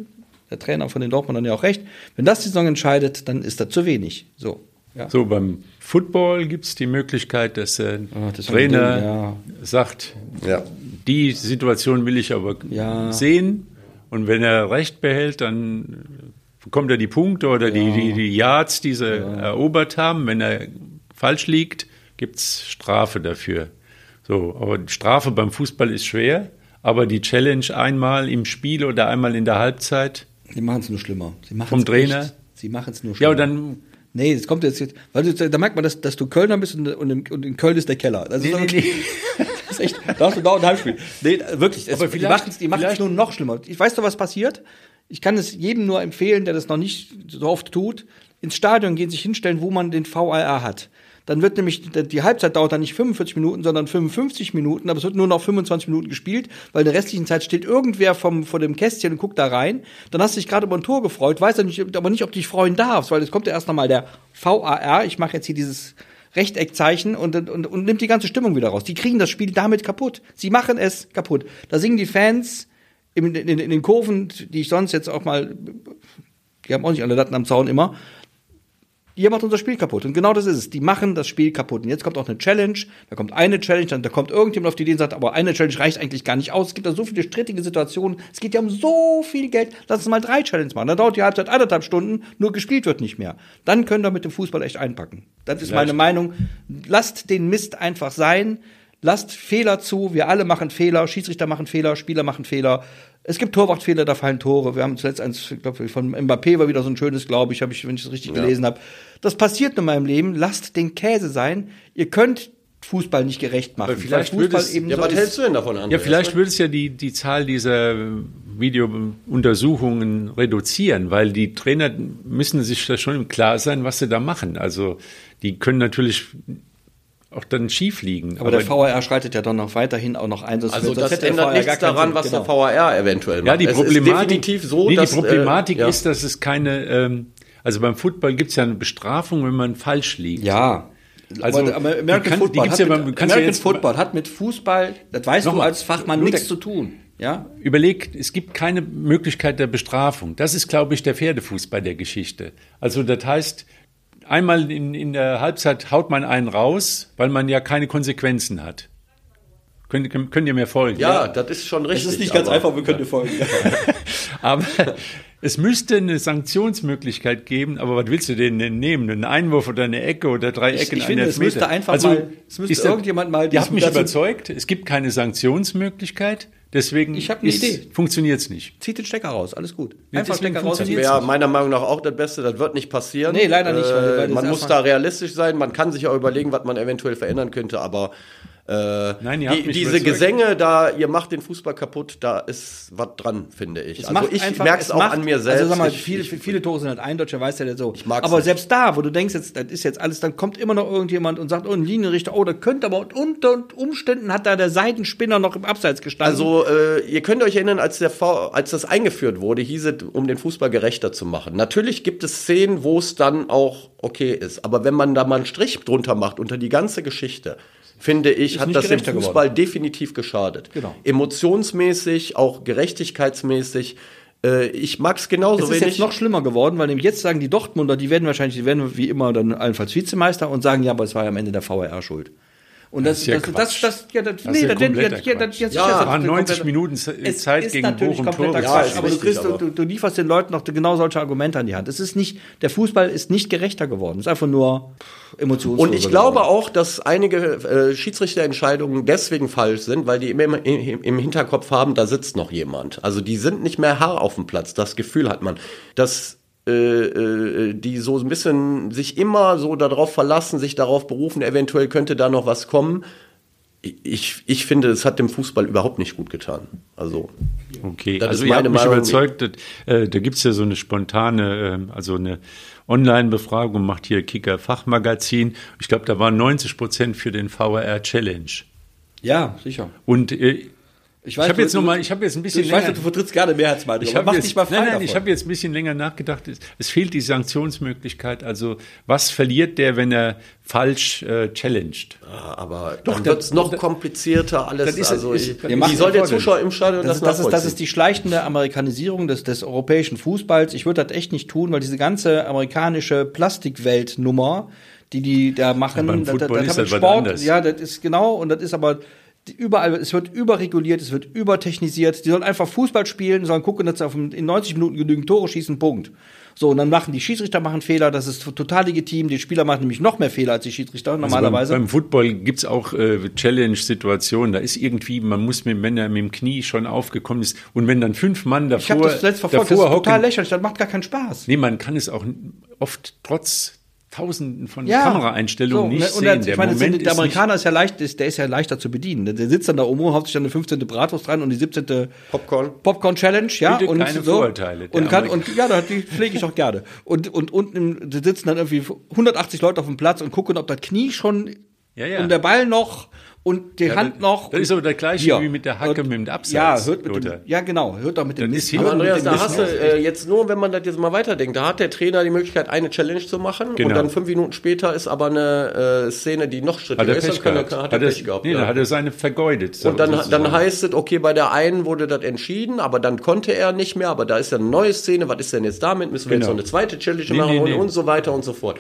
der Trainer von den Dortmundern ja auch recht, wenn das die Saison entscheidet, dann ist das zu wenig. So. Ja. So, beim Football gibt es die Möglichkeit, dass der Ah, das ist Trainer Ding, ja. sagt, Ja. die Situation will ich aber Ja. sehen. Und wenn er recht behält, dann bekommt er die Punkte oder die, die, die Yards, die sie erobert haben. Wenn er falsch liegt, gibt es Strafe dafür. So, aber die Strafe beim Fußball ist schwer, aber die Challenge einmal im Spiel oder einmal in der Halbzeit. Sie machen es nur schlimmer. Vom Trainer? Echt. Sie machen es nur Ja, schlimmer. und dann Nee, es kommt jetzt, jetzt weil du, da merkt man, dass, dass du Kölner bist und, und, in, und in Köln ist der Keller. Das ist, Nee, nee, wirklich- das ist echt, da hast du dauernd ein Heimspiel. Nee, wirklich, es, Aber die machen es die machen's nur noch schlimmer. Ich weiß doch, was passiert. Ich kann es jedem nur empfehlen, der das noch nicht so oft tut, ins Stadion gehen, sich hinstellen, wo man den VAR hat. Dann wird nämlich, die Halbzeit dauert dann nicht 45 Minuten, sondern 55 Minuten, aber es wird nur noch 25 Minuten gespielt, weil in der restlichen Zeit steht irgendwer vom, vor dem Kästchen und guckt da rein. Dann hast du dich gerade über ein Tor gefreut, weißt du nicht, aber nicht, ob du dich freuen darfst, weil es kommt ja erst nochmal der VAR, ich mache jetzt hier dieses Rechteckzeichen und, und, und nimmt die ganze Stimmung wieder raus. Die kriegen das Spiel damit kaputt. Sie machen es kaputt. Da singen die Fans in, in, in den Kurven, die ich sonst jetzt auch mal, die haben auch nicht alle Latten am Zaun immer, ihr macht unser Spiel kaputt. Und genau das ist es. Die machen das Spiel kaputt. Und jetzt kommt auch eine Challenge. Da kommt eine Challenge, dann da kommt irgendjemand auf die Idee und sagt, aber eine Challenge reicht eigentlich gar nicht aus. Es gibt da so viele strittige Situationen. Es geht ja um so viel Geld. Lass uns mal drei Challenges machen. Dann dauert die Halbzeit anderthalb Stunden, nur gespielt wird nicht mehr. Dann können wir mit dem Fußball echt einpacken. Das ist meine Meinung. Lasst den Mist einfach sein. Lasst Fehler zu. Wir alle machen Fehler. Schiedsrichter machen Fehler. Spieler machen Fehler. Es gibt Torwartfehler, da fallen Tore. Wir haben zuletzt eins, ich glaube, von Mbappé war wieder so ein schönes, glaube ich, habe ich, wenn ich es richtig gelesen habe. Das passiert in meinem Leben. Lasst den Käse sein. Ihr könnt Fußball nicht gerecht machen. Aber vielleicht Fußball es- eben Ja, so was ist. hältst du denn davon an? Ja, vielleicht würde es ja die, die Zahl dieser Videountersuchungen reduzieren, weil die Trainer müssen sich da schon Klar sein, was sie da machen. Also die können natürlich auch dann schief liegen. Aber, der VAR schreitet ja dann noch weiterhin auch noch ein. sonst- Also das hätte der ändert VAR nichts daran, Sinn. was Genau. der VAR eventuell macht. ja, die Es Problematik, ist definitiv so, nee, dass... die Problematik äh, ja. ist, dass es keine, ähm, also beim Football gibt es ja eine Bestrafung, wenn man falsch liegt. Ja. Also, aber American die Football, hat ja mit, ja American jetzt- Football hat mit Fußball, das weißt du Nochmal, als Fachmann nichts der- zu tun. Ja? Überleg, es gibt keine Möglichkeit der Bestrafung. Das ist, glaube ich, der Pferdefuß bei der Geschichte. Also das heißt, einmal in, in der Halbzeit haut man einen raus, weil man ja keine Konsequenzen hat. Könnt, könnt ihr mir folgen? Ja, das ist schon richtig. Es ist nicht ganz aber- einfach, wir können dir folgen. Aber es müsste eine Sanktionsmöglichkeit geben, aber was willst du denn denn nehmen? Einen Einwurf oder eine Ecke oder drei Ich- Ecken? ich ein finde, es müsste einfach also, mal- es müsste irgendjemand mal Ihr habt mich überzeugt, es gibt keine Sanktionsmöglichkeit, deswegen Ich hab eine Idee. funktioniert es nicht. Zieht den Stecker raus, alles gut. Ja, Einfach Stecker raus. Das funktioniert's wäre meiner Meinung nach auch das Beste. Das wird nicht passieren. Nee, leider nicht, das man muss da realistisch sein. Man kann sich auch überlegen, was man eventuell verändern könnte. Aber äh, Nein, ihr habt die, mich diese. Gesänge, da ihr macht den Fußball kaputt, da ist was dran, finde ich. Es also ich einfach- merke es auch macht- an mir selbst. Also sag mal, ich, viele, ich, viele Tore sind halt eindeutig, weiß ja der so. mag's aber nicht. selbst da, wo du denkst, jetzt, das ist jetzt alles, dann kommt immer noch irgendjemand und sagt, oh, ein Linienrichter, oh, da könnte aber unter Umständen hat da der Seitenspinner noch im Abseits gestanden. Also, äh, ihr könnt euch erinnern, als, der v als das eingeführt wurde, hieß es, um den Fußball gerechter zu machen. Natürlich gibt es Szenen, wo es dann auch okay ist. Aber wenn man da mal einen Strich drunter macht, unter die ganze Geschichte, finde ich, hat nicht das dem Fußball definitiv geschadet. Genau. Emotionsmäßig, auch gerechtigkeitsmäßig. Äh, ich mag es genauso Es ist wenig. jetzt noch schlimmer geworden, weil nämlich jetzt sagen die Dortmunder, die werden wahrscheinlich, die werden wie immer dann allenfalls Vizemeister und sagen, ja, aber es war ja am Ende der VAR schuld. Und das, ist ja das, das, Quatsch. das, ja, das, Das ist nee, ja das, das, das, ja, das, jetzt Ja, ist das waren der 90 komplette- Minuten Zeit gegen Bochum Tore. Ja, aber du, kriegst, du, aber- du, du lieferst den Leuten noch genau solche Argumente an die Hand. Es ist nicht, der Fußball ist nicht gerechter geworden. Es ist einfach nur emotionslos. Und ich glaube auch, dass einige äh, Schiedsrichterentscheidungen deswegen falsch sind, weil die immer im, im, im Hinterkopf haben, da sitzt noch jemand. Also die sind nicht mehr Herr auf dem Platz. Das Gefühl hat man. Dass äh, die so ein bisschen sich immer so darauf verlassen, sich darauf berufen, eventuell könnte da noch was kommen. ich, ich finde, es hat dem Fußball überhaupt nicht gut getan. Also, okay, das also ist meine ich mich überzeugt, dass, äh, da gibt's ja so eine spontane, äh, also eine Online-Befragung, macht hier Kicker Fachmagazin. Ich glaube, da waren 90 Prozent für den VR Challenge. Ja, sicher. Und äh, ich, ich habe jetzt noch mal, ich habe jetzt ein bisschen ich länger. Weiß, du vertrittst gerne Mehrheitsmeinung. Ich habe jetzt, mal nein, nein, ich habe jetzt ein bisschen länger nachgedacht. Es, es, fehlt die Sanktionsmöglichkeit. Also was verliert der, wenn er falsch äh, challenged? Ja, aber Doch, wird es noch komplizierter alles. Ist, also ist, ich, wie soll der Zuschauer im Stadion das, das, das ist, das ist die schleichende Amerikanisierung des, des europäischen Fußballs. Ich würde das echt nicht tun, weil diese ganze amerikanische Plastikweltnummer, die die da machen, ja, beim da, da, da, ist das Sport, ja, das ist genau und das ist aber überall, es wird überreguliert, es wird übertechnisiert. Die sollen einfach Fußball spielen, sollen gucken, dass sie auf, in 90 Minuten genügend Tore schießen, Punkt. So, und dann machen die Schiedsrichter machen Fehler, das ist total legitim. Die Spieler machen nämlich noch mehr Fehler als die Schiedsrichter normalerweise. Also beim, beim, Football gibt's auch äh, Challenge-Situationen. Da ist irgendwie, man muss mit, wenn er mit dem Knie schon aufgekommen ist und wenn dann fünf Mann davor. Ich habe das letzte verfolgt, das ist total lächerlich, das macht gar keinen Spaß. Nee, man kann es auch oft trotz Tausenden von ja, Kameraeinstellungen so, nicht und, sehen. Der, meine, Moment der Amerikaner ist, ja leicht, ist, der ist ja leichter zu bedienen. Der sitzt dann da oben, haut sich dann eine 15. Bratwurst rein und die 17. Popcorn. Popcorn Challenge, ja. Bitte und keine so. Vorurteile. Und, kann, und ja, die pflege ich auch gerne. Und, und unten sitzen dann irgendwie 180 Leute auf dem Platz und gucken, ob das Knie schon ja, ja. und der Ball noch und die ja, Hand noch. Das ist aber der gleiche ja. wie mit der Hacke, hört, mit dem Absatz. Ja, hört mit dem, ja, genau. Hört doch mit dem Mist. Aber Andreas, da hast du äh, jetzt nur, wenn man das jetzt mal weiterdenkt, da hat der Trainer die Möglichkeit, eine Challenge zu machen genau. und dann fünf Minuten später ist aber eine äh, Szene, die noch strittiger ist. Dann kann, hat, hat er Pech gehabt. Nee, ja. dann hat er seine vergeudet. Und dann, dann heißt es, okay, bei der einen wurde das entschieden, aber dann konnte er nicht mehr, aber da ist ja eine neue Szene, was ist denn jetzt damit? Müssen wir genau. jetzt noch eine zweite Challenge nee, machen nee, und, und so weiter und so fort.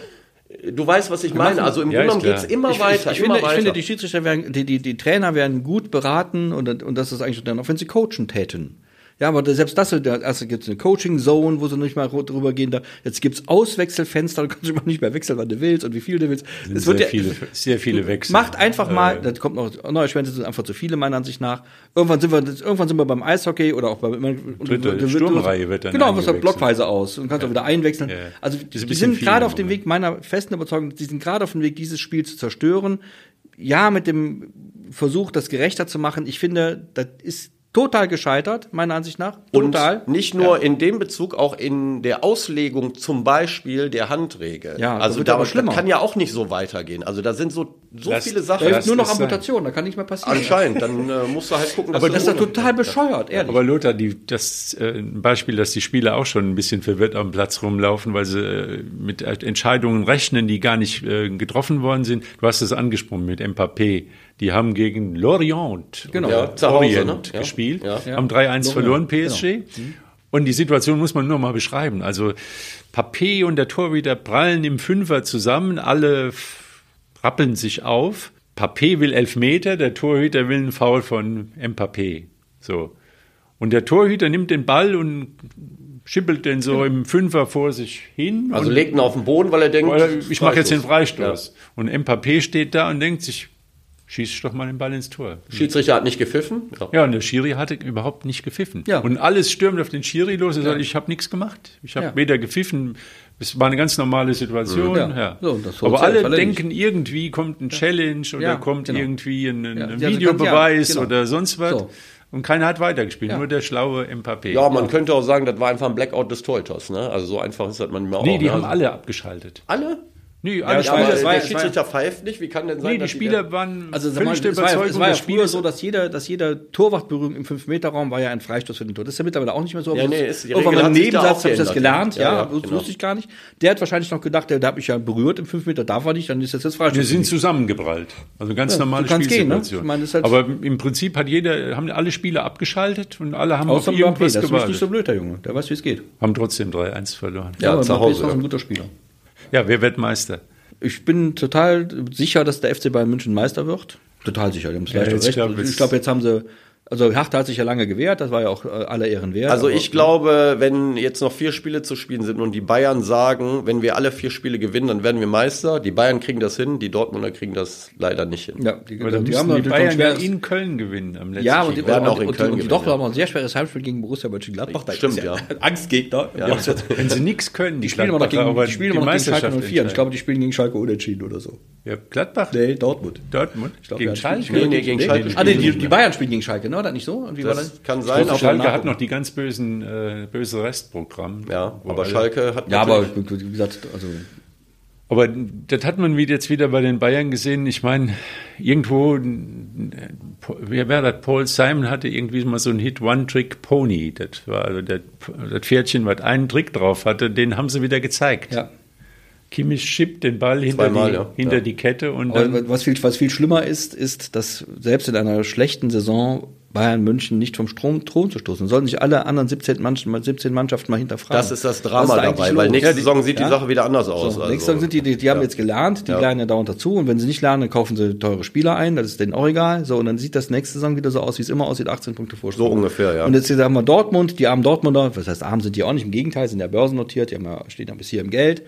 Du weißt, was ich meine. Also im ja, Grunde genommen geht es immer ich, weiter. Ich, ich, immer finde, weiter. ich finde, die Schiedsrichter werden, die, die, die Trainer werden gut beraten und, und das ist eigentlich dann auch, wenn sie coachen täten. Ja, aber selbst das, also gibt es eine Coaching Zone, wo sie nicht mal drüber gehen. Da jetzt gibt's Auswechselfenster, da kannst du nicht mehr wechseln, wann du willst und wie viel du willst. Es wird sehr, ja, viele, sehr viele Wechsel. Macht einfach mal, äh, da kommt noch neue Schwänze, sind einfach zu viele meiner Ansicht nach. Irgendwann sind wir, irgendwann sind wir beim Eishockey oder auch beim dritte und, Sturmreihe wird dann genau, was blockweise aus und kannst ja. auch wieder einwechseln. Ja. Also die sind gerade auf dem Weg meiner festen Überzeugung, die sind gerade auf dem Weg, dieses Spiel zu zerstören. Ja, mit dem Versuch, das gerechter zu machen. Ich finde, das ist total gescheitert, meiner Ansicht nach. Total. Und nicht nur ja. in dem Bezug, auch in der Auslegung zum Beispiel der Handregel. Ja, also da, kann ja auch nicht so weitergehen. Also da sind so, so das, viele Sachen. Da ist nur noch Amputation, da kann nicht mehr passieren. Anscheinend, dann äh, musst du halt gucken, dass Aber das ist ja total bescheuert, ehrlich. Aber Lothar, die, das äh, ein Beispiel, dass die Spieler auch schon ein bisschen verwirrt am Platz rumlaufen, weil sie äh, mit Entscheidungen rechnen, die gar nicht äh, getroffen worden sind. Du hast es angesprochen mit Mbappé die haben gegen Lorient, genau. ja, Orient ne? ja. gespielt, ja. haben 3-1 verloren, PSG. Genau. Mhm. Und die Situation muss man nur mal beschreiben. Also Papé und der Torhüter prallen im Fünfer zusammen, alle rappeln sich auf. Papé will elf Meter, der Torhüter will einen Foul von Mbappé. So. Und der Torhüter nimmt den Ball und schippelt den so im Fünfer vor sich hin. Also legt ihn auf den Boden, weil er denkt, weil ich mache jetzt den Freistoß. Ja. Und Mbappé steht da und denkt sich, schieß doch mal den Ball ins Tor. Schiedsrichter hat nicht gepfiffen? Ja, ja und der Schiri hatte überhaupt nicht gepfiffen. Ja. Und alles stürmt auf den Schiri los. Er ja. sagt, ich habe nichts gemacht. Ich habe ja. weder gepfiffen, es war eine ganz normale Situation. Ja. ja. So, Aber alle denken, irgendwie kommt ein Challenge oder kommt genau. irgendwie ein, ein Videobeweis genau. oder sonst was. So. Und keiner hat weitergespielt, ja. nur der schlaue Mbappé. Ja, man ja. könnte auch sagen, das war einfach ein Blackout des Torhüters. Ne? Also so einfach ist das manchmal nee, auch. Nee, die ne? haben alle abgeschaltet. Alle? Nee, alle ja, Spieler, aber der Schiedsrichter pfeift nicht. Wie kann denn sein, nee, die Spieler waren also völlig der Überzeugung. Es war ja früher so, dass jeder, dass jeder Torwartberührung im 5-Meter-Raum war ja ein Freistoß für den Tor. Das ist ja mittlerweile auch nicht mehr so. Ja, nee, ist, Irgendwann beim Nebensatz habe ich das gelernt. Ja, ja, genau. wusste ich gar nicht. Der hat wahrscheinlich noch gedacht, der, der hat mich ja berührt im 5 Meter, darf er nicht, dann ist das jetzt Freistoß. Wir sind zusammengeprallt. Also ganz ja, normale Spielsituation. Gehen, ne? halt aber im Prinzip hat jeder, haben alle Spieler abgeschaltet und alle haben Außer auf irgendwas gewartet. Das ist nicht so blöd, der Junge. Der weiß, wie es geht. Haben trotzdem 3-1 verloren. Ja, zu Hause. ist auch ein guter Spieler. Ja, wer wird Meister? Ich bin total sicher, dass der FC Bayern München Meister wird. Total sicher. Die haben ja. Glaub, ich glaube, jetzt haben sie, Also Hertha hat sich ja lange gewehrt, das war ja auch äh, aller Ehren wert. Also ich glaube, wenn jetzt noch vier Spiele zu spielen sind und die Bayern sagen, wenn wir alle vier Spiele gewinnen, dann werden wir Meister. Die Bayern kriegen das hin, die Dortmunder kriegen das leider nicht hin. Ja, die, die, die haben die Bayern ja in Köln gewinnen am letzten Ja, und die werden auch in Köln gewinnen. Doch, wir haben ein sehr schweres Heimspiel gegen Borussia Mönchengladbach. Stimmt, ja. Angstgegner. Ja. Wenn sie nichts können, die, spielen immer noch gegen, die spielen immer noch gegen Schalke 04. Ich glaube, die spielen gegen Schalke unentschieden oder so. Ja, Gladbach? Nee, Dortmund. Dortmund? Ich glaub, gegen Schalke? Nee, nee, gegen Schalke. Ah, nee, die Bayern spielen gegen Schalke, ne? Oder nicht so? Und wie das, war das kann sein. Auch Schalke hat noch die ganz bösen, äh, böse Restprogramm. Ja, aber Schalke hat Ja, aber wie gesagt, also aber das hat man jetzt wieder bei den Bayern gesehen. Ich meine, irgendwo, wer war das? Paul Simon hatte irgendwie mal so ein Hit-One-Trick-Pony. Das war also das, das Pferdchen, was einen Trick drauf hatte, den haben sie wieder gezeigt. Ja. Kimmich schippt den Ball hinter, Zweimal, die, ja. hinter ja. die Kette. Und dann was, viel, was viel schlimmer ist, ist, dass selbst in einer schlechten Saison Bayern München nicht vom Strom, Thron zu stoßen. Sollen sich alle anderen 17, Mannschaften, 17 Mannschaften mal hinterfragen. Das ist das Drama ist dabei, weil nächste Saison sieht ja? die Sache wieder anders aus. So, also. Nächste Saison sind die, die, die haben jetzt gelernt, die lernen ja dauernd dazu und wenn sie nicht lernen, dann kaufen sie teure Spieler ein, das ist denen auch egal. So, und dann sieht das nächste Saison wieder so aus, wie es immer aussieht, 18 Punkte Vorsprung. So ungefähr, ja. Und jetzt haben wir Dortmund, die armen Dortmunder, was heißt arm sind die auch nicht, im Gegenteil, sind ja börsennotiert, die haben ja, stehen ja bis hier im Geld.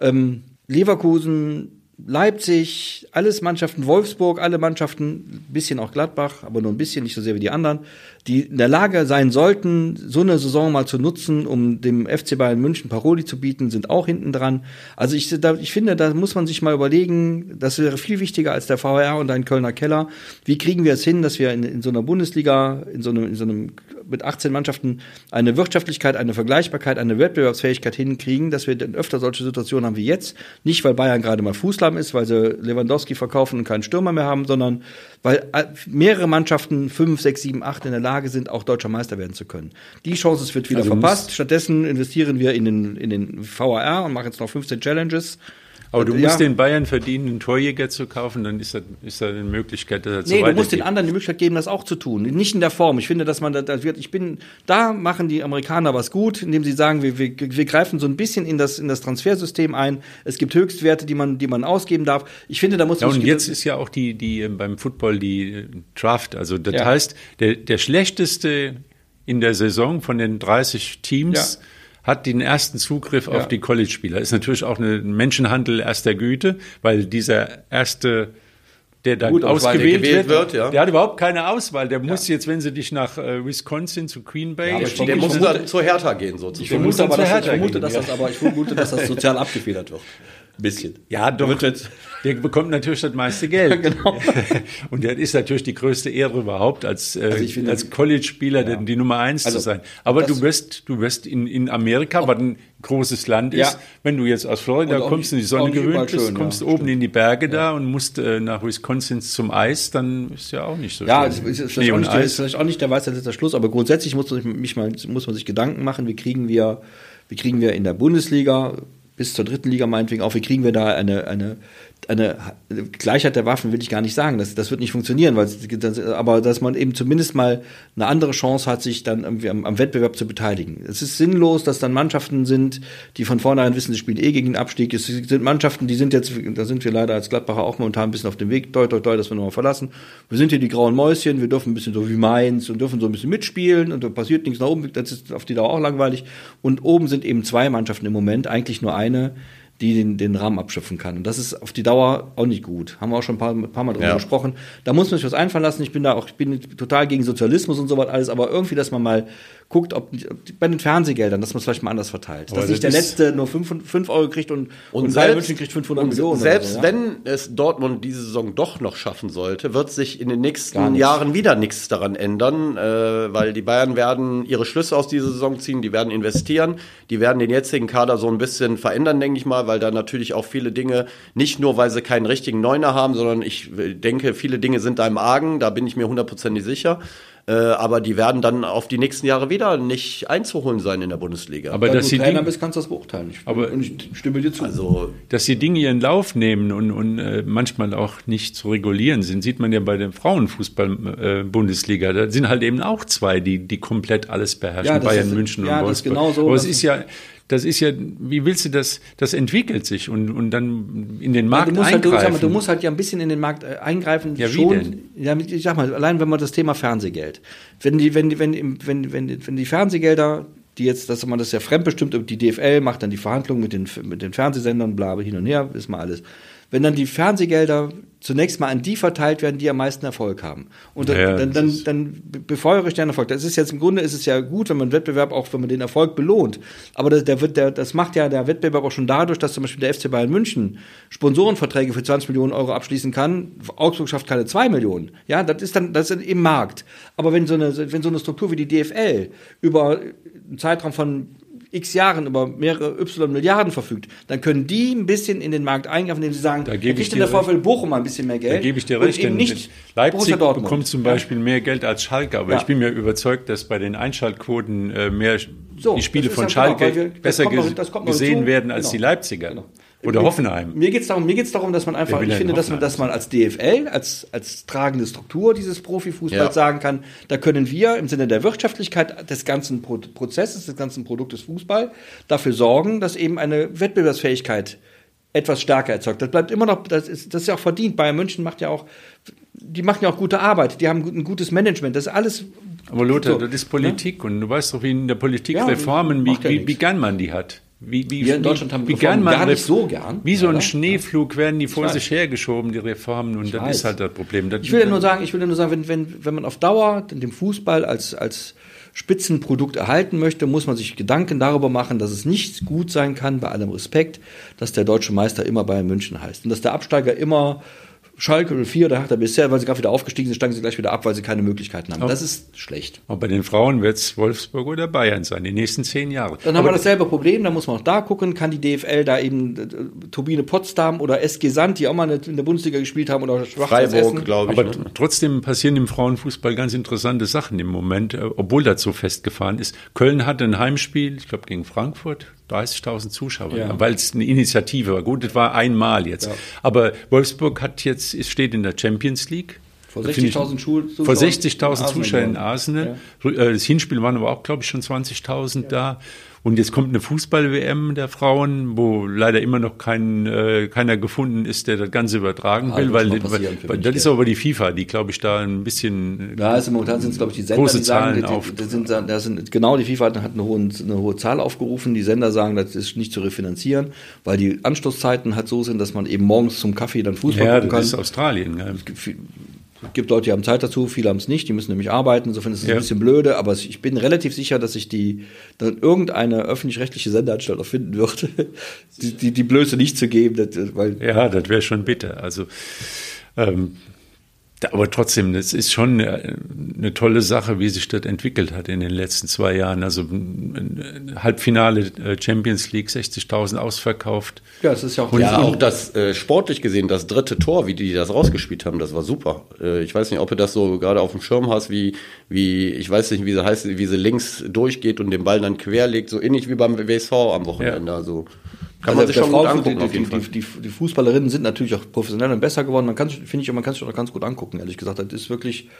Ähm, Leverkusen, Leipzig, alles Mannschaften, Wolfsburg, alle Mannschaften, bisschen auch Gladbach, aber nur ein bisschen, nicht so sehr wie die anderen, die in der Lage sein sollten, so eine Saison mal zu nutzen, um dem FC Bayern München Paroli zu bieten, sind auch hinten dran. Also ich, da, ich finde, da muss man sich mal überlegen, das wäre viel wichtiger als der VR und ein Kölner Keller. Wie kriegen wir es hin, dass wir in, in so einer Bundesliga, in so einem, in so einem mit 18 Mannschaften eine Wirtschaftlichkeit, eine Vergleichbarkeit, eine Wettbewerbsfähigkeit hinkriegen, dass wir dann öfter solche Situationen haben wie jetzt. Nicht, weil Bayern gerade mal Fußlamm ist, weil sie Lewandowski verkaufen und keinen Stürmer mehr haben, sondern weil mehrere Mannschaften, fünf, sechs, sieben, acht in der Lage sind, auch deutscher Meister werden zu können. Die Chance wird wieder also verpasst. Stattdessen investieren wir in den, in den VAR und machen jetzt noch 15 Challenges. Aber du ja. musst den Bayern verdienen, einen Torjäger zu kaufen, dann ist da, ist da eine Möglichkeit, dass er Nee, du musst den anderen die Möglichkeit geben, das auch zu tun. Nicht in der Form. Ich finde, dass man da wird, ich bin, da machen die Amerikaner was gut, indem sie sagen, wir, wir, wir greifen so ein bisschen in das, in das Transfersystem ein. Es gibt Höchstwerte, die man, die man ausgeben darf. Ich finde, da muss ja, und jetzt ist ja auch die, die ähm, beim Football die äh, Draft. Also das ja. heißt, der, der schlechteste in der Saison von den 30 Teams ja hat den ersten Zugriff ja. auf die College-Spieler. Ist natürlich auch ein Menschenhandel erster Güte, weil dieser erste der dann Gut, ausgewählt wird, wird ja. der hat überhaupt keine Auswahl. Der muss jetzt, wenn sie dich nach äh, Wisconsin zu Green Bay, ja, der muss dann zur Hertha gehen sozusagen. Ich vermute, aber, dass, ich vermute, dass das, aber ich vermute, dass das sozial abgefedert wird. Ein bisschen. Ja, doch. Der bekommt natürlich das meiste Geld. genau. Und der ist natürlich die größte Ehre überhaupt, als, äh, also als College-Spieler ja. die Nummer eins also, zu sein. Aber du wirst, du wirst in, in Amerika, was ein großes Land ist, ja. wenn du jetzt aus Florida kommst und die Sonne gewöhnt bist, schön, kommst ja, oben stimmt. in die Berge da und musst äh, nach Wisconsin zum Eis, dann ist ja auch nicht so Ja, es ist, ist, vielleicht auch nicht, der, ist vielleicht auch nicht der weiße letzter Schluss, aber grundsätzlich muss man, sich, mich mal, muss man sich Gedanken machen, wie kriegen wir, wie kriegen wir in der Bundesliga bis zur dritten Liga meinetwegen auf, wie kriegen wir da eine, eine eine Gleichheit der Waffen will ich gar nicht sagen, das, das wird nicht funktionieren, weil das, aber dass man eben zumindest mal eine andere Chance hat, sich dann irgendwie am, am, Wettbewerb zu beteiligen. Es ist sinnlos, dass dann Mannschaften sind, die von vornherein wissen, sie spielen eh gegen den Abstieg. Es sind Mannschaften, die sind jetzt, da sind wir leider als Gladbacher auch momentan ein bisschen auf dem Weg, toi, toi, toi, dass wir nochmal verlassen. Wir sind hier die grauen Mäuschen, wir dürfen ein bisschen so wie Mainz und dürfen so ein bisschen mitspielen und da passiert nichts nach oben, das ist auf die Dauer auch langweilig. Und oben sind eben zwei Mannschaften im Moment, eigentlich nur eine, die den, den Rahmen abschöpfen kann. Und das ist auf die Dauer auch nicht gut. Haben wir auch schon ein paar, ein paar Mal drüber ja. gesprochen. Da muss man sich was einfallen lassen. Ich bin da auch, ich bin total gegen Sozialismus und so was alles, aber irgendwie, dass man mal guckt, ob, ob bei den Fernsehgeldern, dass man es vielleicht mal anders verteilt. Aber dass nicht der Letzte nur 5 Euro kriegt und, und, und selbst, München kriegt 500 Millionen. Selbst so, ja? wenn es Dortmund diese Saison doch noch schaffen sollte, wird sich in den nächsten Jahren wieder nichts daran ändern, äh, weil die Bayern werden ihre Schlüsse aus dieser Saison ziehen, die werden investieren, die werden den jetzigen Kader so ein bisschen verändern, denke ich mal, weil da natürlich auch viele Dinge, nicht nur, weil sie keinen richtigen Neuner haben, sondern ich denke, viele Dinge sind da im Argen, da bin ich mir hundertprozentig sicher. Äh, aber die werden dann auf die nächsten Jahre wieder nicht einzuholen sein in der Bundesliga. Aber Wenn dass du Trainer bist, kannst du das beurteilen. Ich, aber und ich stimme dir zu. Also, dass die Dinge ihren Lauf nehmen und, und äh, manchmal auch nicht zu regulieren sind, sieht man ja bei der Frauenfußball-Bundesliga. Äh, da sind halt eben auch zwei, die, die komplett alles beherrschen, ja, Bayern ist, München ja, und Wolfsburg. Genau so, aber es ist ja das ist ja, wie willst du das, das entwickelt sich und, und dann in den Markt ja, du musst eingreifen. Halt, du, du, musst halt ja ein bisschen in den Markt äh, eingreifen. Ja, schon, wie denn? Ja, ich sag mal, allein wenn man das Thema Fernsehgeld, wenn die, wenn, wenn, wenn, wenn, wenn die Fernsehgelder die jetzt, dass man das ja fremdbestimmt, die DFL macht dann die Verhandlungen mit den, mit den Fernsehsendern, bla, hin und her, ist mal alles wenn dann die Fernsehgelder zunächst mal an die verteilt werden, die am meisten Erfolg haben. Und dann, ja, dann, dann, dann befeuere ich den Erfolg. Das ist jetzt im Grunde ist es ja gut, wenn man Wettbewerb auch, wenn man den Erfolg belohnt. Aber das, der, der, das macht ja der Wettbewerb auch schon dadurch, dass zum Beispiel der FC Bayern München Sponsorenverträge für 20 Millionen Euro abschließen kann. Augsburg schafft keine 2 Millionen. Ja, das ist dann, das ist im Markt. Aber wenn so eine, wenn so eine Struktur wie die DFL über einen Zeitraum von x Jahren über mehrere Y Milliarden verfügt, dann können die ein bisschen in den Markt eingreifen, indem sie sagen, da gebe ich dir der VfL Bochum mal ein bisschen mehr Geld. Da gebe ich dir recht, denn nicht Leipzig bekommt zum Beispiel mehr Geld als Schalke, aber ja. ich bin mir überzeugt, dass bei den Einschaltquoten äh, mehr so, die Spiele von Schalke genau, wir, besser noch, gesehen werden als genau. die Leipziger. Genau. Oder Hoffenheim. Mir geht es darum, darum, dass man einfach, ich finde, dass man, dass man als DFL, als, als tragende Struktur dieses Profifußballs ja. sagen kann, da können wir im Sinne der Wirtschaftlichkeit des ganzen Pro Prozesses, des ganzen Produktes Fußball dafür sorgen, dass eben eine Wettbewerbsfähigkeit etwas stärker erzeugt. Das bleibt immer noch, das ist, das ist ja auch verdient. Bayern München macht ja auch, die machen ja auch gute Arbeit, die haben ein gutes Management, das ist alles. Aber Lothar, so, das ist Politik ne? und du weißt doch, wie in der Politik ja, Reformen, wie, wie, wie gern man die hat. Wie, wie, Wir in Deutschland haben wie gern man gar nicht so gern. Wie so ein Schneeflug werden die vor sich hergeschoben, die Reformen, und ich das weiß. ist halt das Problem. Das ich will ja nur sagen, ich will ja nur sagen, wenn, wenn, wenn man auf Dauer den Fußball als, als Spitzenprodukt erhalten möchte, muss man sich Gedanken darüber machen, dass es nicht gut sein kann, bei allem Respekt, dass der deutsche Meister immer Bayern München heißt und dass der Absteiger immer Schalke 04 oder Hertha bisher, weil sie gerade wieder aufgestiegen sind, steigen sie gleich wieder ab, weil sie keine Möglichkeiten haben. Das ist schlecht. Aber bei den Frauen wird es Wolfsburg oder Bayern sein, die nächsten zehn Jahre. Dann haben wir dasselbe Problem, da muss man auch da gucken, kann die DFL da eben äh, Turbine Potsdam oder SG Sand, die auch mal in der Bundesliga gespielt haben, oder Freiburg, glaube ich. Aber ne? trotzdem passieren im Frauenfußball ganz interessante Sachen im Moment, äh, obwohl das so festgefahren ist. Köln hatte ein Heimspiel, ich glaube gegen Frankfurt, 30.000 Zuschauer, ja. weil es eine Initiative war. Gut, das war einmal jetzt. Ja. Aber Wolfsburg hat jetzt, es steht in der Champions League. Vor 60.000 Zuschauern. Vor 60.000 Zuschauern in Arsenal. Ja. Äh, das Hinspiel waren aber auch, glaube ich, schon 20.000 da. Und jetzt kommt eine Fußball-WM der Frauen, wo leider immer noch kein, äh, keiner gefunden ist, der das Ganze übertragen ja, will, weil, weil, weil das ist aber die FIFA, die, glaube ich, da ein bisschen. Ja, also momentan sind es, glaube ich, die Sender, große die sagen, Zahlen auf. Die, sind, das sind, genau, die FIFA hat eine hohe, eine hohe Zahl aufgerufen. Die Sender sagen, das ist nicht zu refinanzieren, weil die Anstoßzeiten halt so sind, dass man eben morgens zum Kaffee dann Fußball ja, gucken kann. Ja, das ist Australien. Ja. Es gibt Leute, die haben Zeit dazu, viele haben es nicht, die müssen nämlich arbeiten, insofern ist es ja. ein bisschen blöde, aber ich bin relativ sicher, dass sich die dann irgendeine öffentlich-rechtliche Sendeanstalt auch finden wird, die, die, die Blöße nicht zu geben. Das, weil ja, das wäre schon bitter. Also ähm, aber trotzdem, das ist schon eine, eine, tolle Sache, wie sich das entwickelt hat in den letzten zwei Jahren. Also ein Halbfinale äh, Champions League, 60.000 ausverkauft. Ja, es ist ja auch, und, ja, auch das äh, sportlich gesehen, das dritte Tor, wie die das rausgespielt haben, das war super. Äh, ich weiß nicht, ob du das so gerade auf dem Schirm hast, wie, wie, ich weiß nicht, wie sie heißt, wie sie links durchgeht und den Ball dann querlegt, so ähnlich wie beim WSV am Wochenende. Ja. Also. Kann also man sich schon Frau, gut angucken, die, die, die, die, Fußballerinnen sind natürlich auch professionell und besser geworden. Man kann, finde ich, man kann sich auch ganz gut angucken, ehrlich gesagt. Das ist wirklich,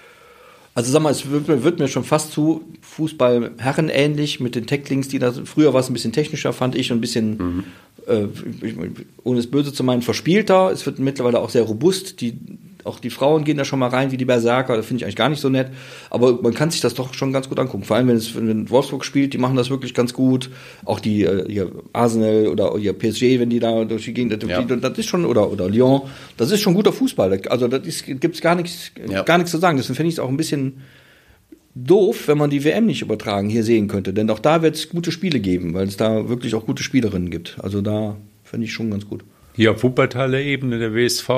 also sag mal, es wird, wird mir schon fast zu Fußball Herren ähnlich mit den Tacklings, die da, früher war es ein bisschen technischer, fand ich, und ein bisschen, mhm. äh, ohne es böse zu meinen, verspielter. Es wird mittlerweile auch sehr robust. Die, auch die Frauen gehen da schon mal rein, wie die Berserker, das finde ich eigentlich gar nicht so nett. Aber man kann sich das doch schon ganz gut angucken. Vor allem, wenn es wenn Wolfsburg spielt, die machen das wirklich ganz gut. Auch die äh, hier Arsenal oder ihr PSG, wenn die da durch die Gegend, ja. das ist schon, oder, oder Lyon, das ist schon guter Fußball. Also da gibt es gar nichts, ja. gar nichts zu sagen. Deswegen finde ich es auch ein bisschen doof, wenn man die WM nicht übertragen hier sehen könnte. Denn auch da wird es gute Spiele geben, weil es da wirklich auch gute Spielerinnen gibt. Also da finde ich schon ganz gut. Hier auf Wuppertaler Ebene, der WSV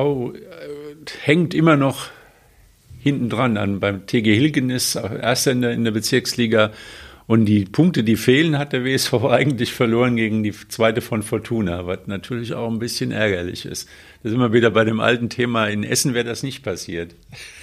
hängt immer noch hinten dran an. Beim TG Hilgen ist Erster in der, in der Bezirksliga. Und die Punkte, die fehlen, hat der WSV eigentlich verloren gegen die zweite von Fortuna, was natürlich auch ein bisschen ärgerlich ist. Da sind wir wieder bei dem alten Thema. In Essen wäre das nicht passiert.